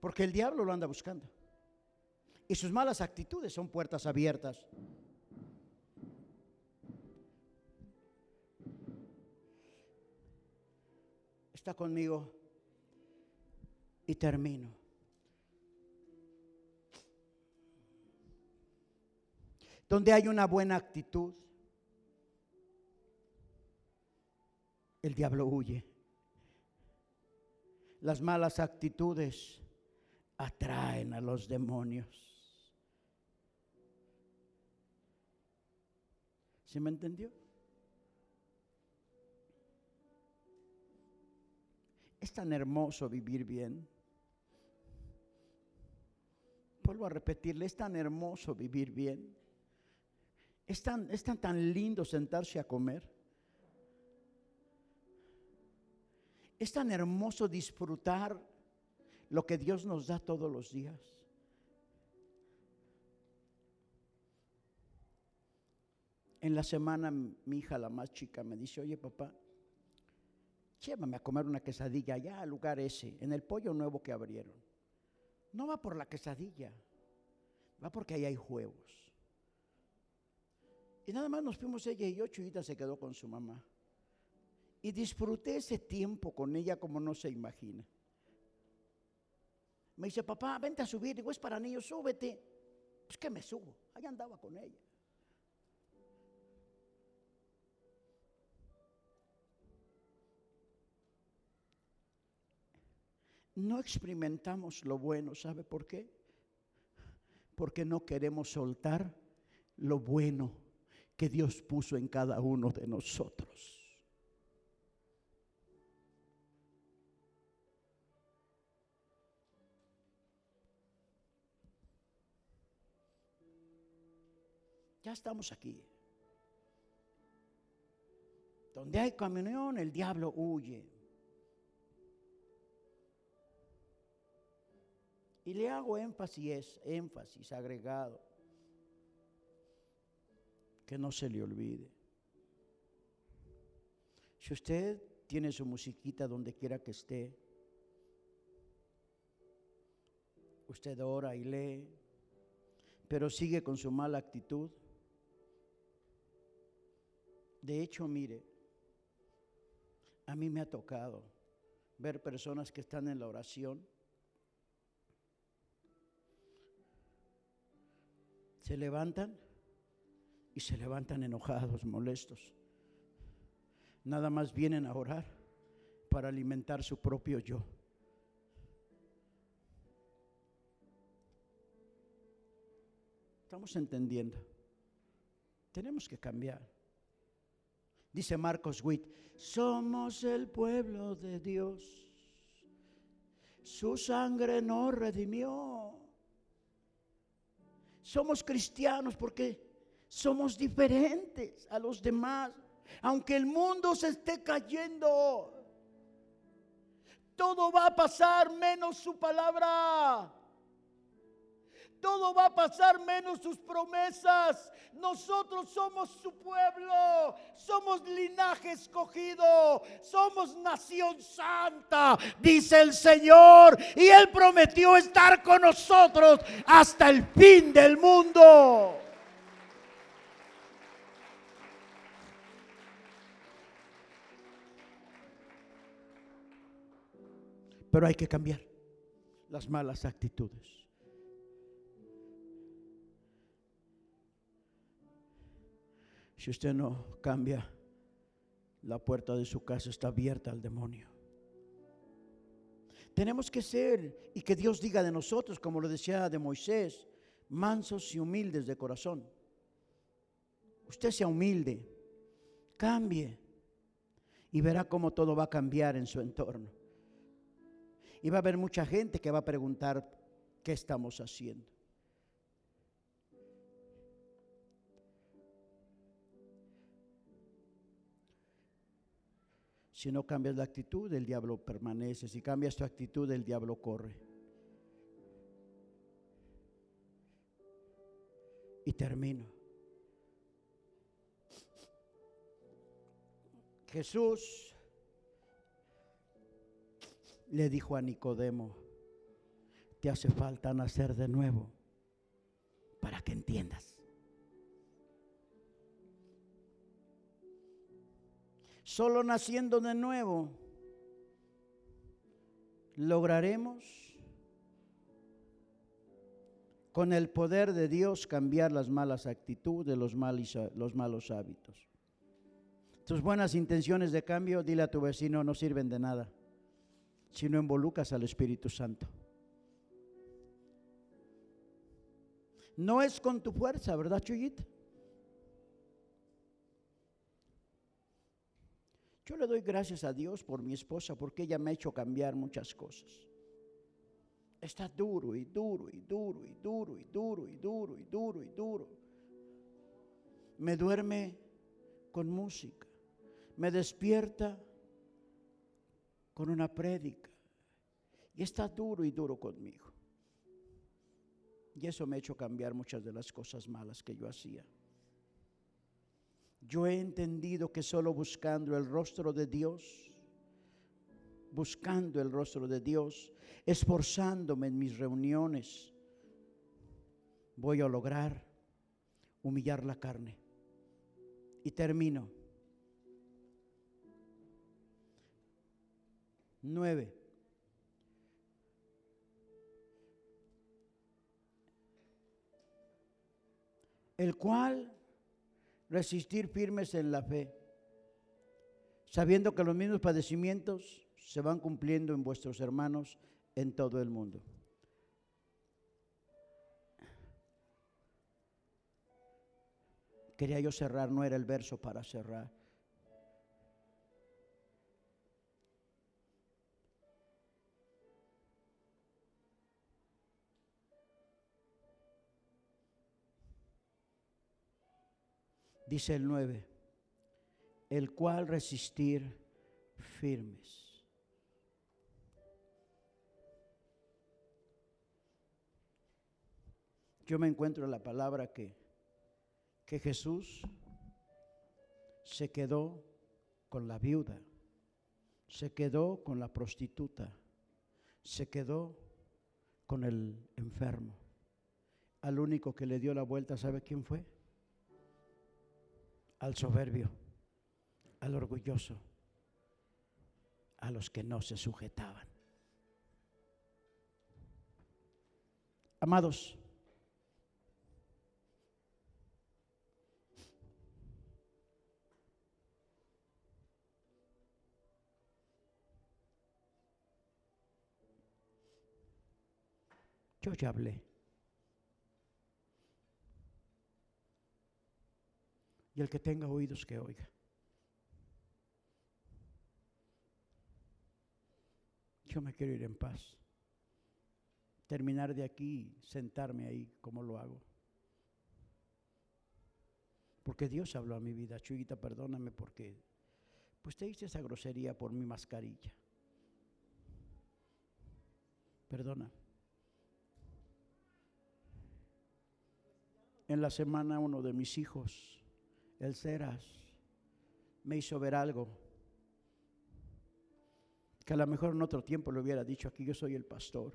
Porque el diablo lo anda buscando. Y sus malas actitudes son puertas abiertas. Está conmigo y termino. Donde hay una buena actitud, el diablo huye. Las malas actitudes atraen a los demonios. ¿Se me entendió? Es tan hermoso vivir bien. Vuelvo a repetirle, es tan hermoso vivir bien. Es tan, es tan, tan lindo sentarse a comer. Es tan hermoso disfrutar lo que Dios nos da todos los días. En la semana mi hija, la más chica, me dice, oye papá, llévame a comer una quesadilla allá al lugar ese, en el pollo nuevo que abrieron. No va por la quesadilla, va porque ahí hay juegos. Y nada más nos fuimos ella y yo, Chuyita se quedó con su mamá. Y disfruté ese tiempo con ella como no se imagina. Me dice, papá, vente a subir. Digo, es para niños, súbete. Pues que me subo. Ahí andaba con ella. No experimentamos lo bueno, ¿sabe por qué? Porque no queremos soltar lo bueno que Dios puso en cada uno de nosotros. Ya estamos aquí. Donde hay comunión, el diablo huye. Y le hago énfasis, énfasis agregado, que no se le olvide. Si usted tiene su musiquita donde quiera que esté, usted ora y lee, pero sigue con su mala actitud. De hecho, mire, a mí me ha tocado ver personas que están en la oración se levantan y se levantan enojados, molestos. Nada más vienen a orar para alimentar su propio yo. Estamos entendiendo. Tenemos que cambiar. Dice Marcos Witt, somos el pueblo de Dios. Su sangre nos redimió. Somos cristianos porque somos diferentes a los demás. Aunque el mundo se esté cayendo, todo va a pasar menos su palabra. Todo va a pasar menos sus promesas. Nosotros somos su pueblo. Somos linaje escogido. Somos nación santa, dice el Señor. Y Él prometió estar con nosotros hasta el fin del mundo. Pero hay que cambiar las malas actitudes. Si usted no cambia, la puerta de su casa está abierta al demonio. Tenemos que ser y que Dios diga de nosotros, como lo decía de Moisés, mansos y humildes de corazón. Usted sea humilde, cambie y verá cómo todo va a cambiar en su entorno. Y va a haber mucha gente que va a preguntar qué estamos haciendo. Si no cambias la actitud, el diablo permanece. Si cambias tu actitud, el diablo corre. Y termino. Jesús le dijo a Nicodemo, te hace falta nacer de nuevo para que entiendas. Solo naciendo de nuevo lograremos con el poder de Dios cambiar las malas actitudes, los, los malos hábitos. Tus buenas intenciones de cambio, dile a tu vecino, no sirven de nada si no involucras al Espíritu Santo. No es con tu fuerza, ¿verdad, Chuyita? Yo le doy gracias a Dios por mi esposa porque ella me ha hecho cambiar muchas cosas. Está duro y duro y duro y duro y duro y duro y duro y duro. Me duerme con música. Me despierta con una prédica. Y está duro y duro conmigo. Y eso me ha hecho cambiar muchas de las cosas malas que yo hacía. Yo he entendido que solo buscando el rostro de Dios, buscando el rostro de Dios, esforzándome en mis reuniones, voy a lograr humillar la carne. Y termino. Nueve. El cual resistir firmes en la fe, sabiendo que los mismos padecimientos se van cumpliendo en vuestros hermanos en todo el mundo. Quería yo cerrar, no era el verso para cerrar. Dice el 9, el cual resistir firmes. Yo me encuentro en la palabra que, que Jesús se quedó con la viuda, se quedó con la prostituta, se quedó con el enfermo. Al único que le dio la vuelta, ¿sabe quién fue? Al soberbio, al orgulloso, a los que no se sujetaban. Amados, yo ya hablé. Y el que tenga oídos que oiga. Yo me quiero ir en paz. Terminar de aquí, sentarme ahí como lo hago. Porque Dios habló a mi vida. Chuyita, perdóname porque pues te hice esa grosería por mi mascarilla. Perdona. En la semana uno de mis hijos el Ceras me hizo ver algo que a lo mejor en otro tiempo le hubiera dicho aquí yo soy el pastor.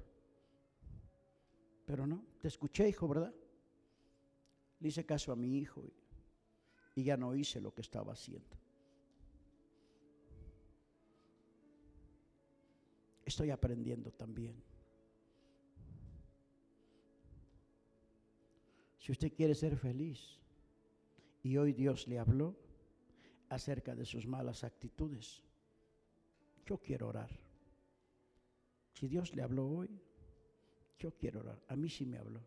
Pero no, te escuché, hijo, ¿verdad? Le hice caso a mi hijo y, y ya no hice lo que estaba haciendo. Estoy aprendiendo también. Si usted quiere ser feliz, y hoy Dios le habló acerca de sus malas actitudes. Yo quiero orar. Si Dios le habló hoy, yo quiero orar. A mí sí me habló.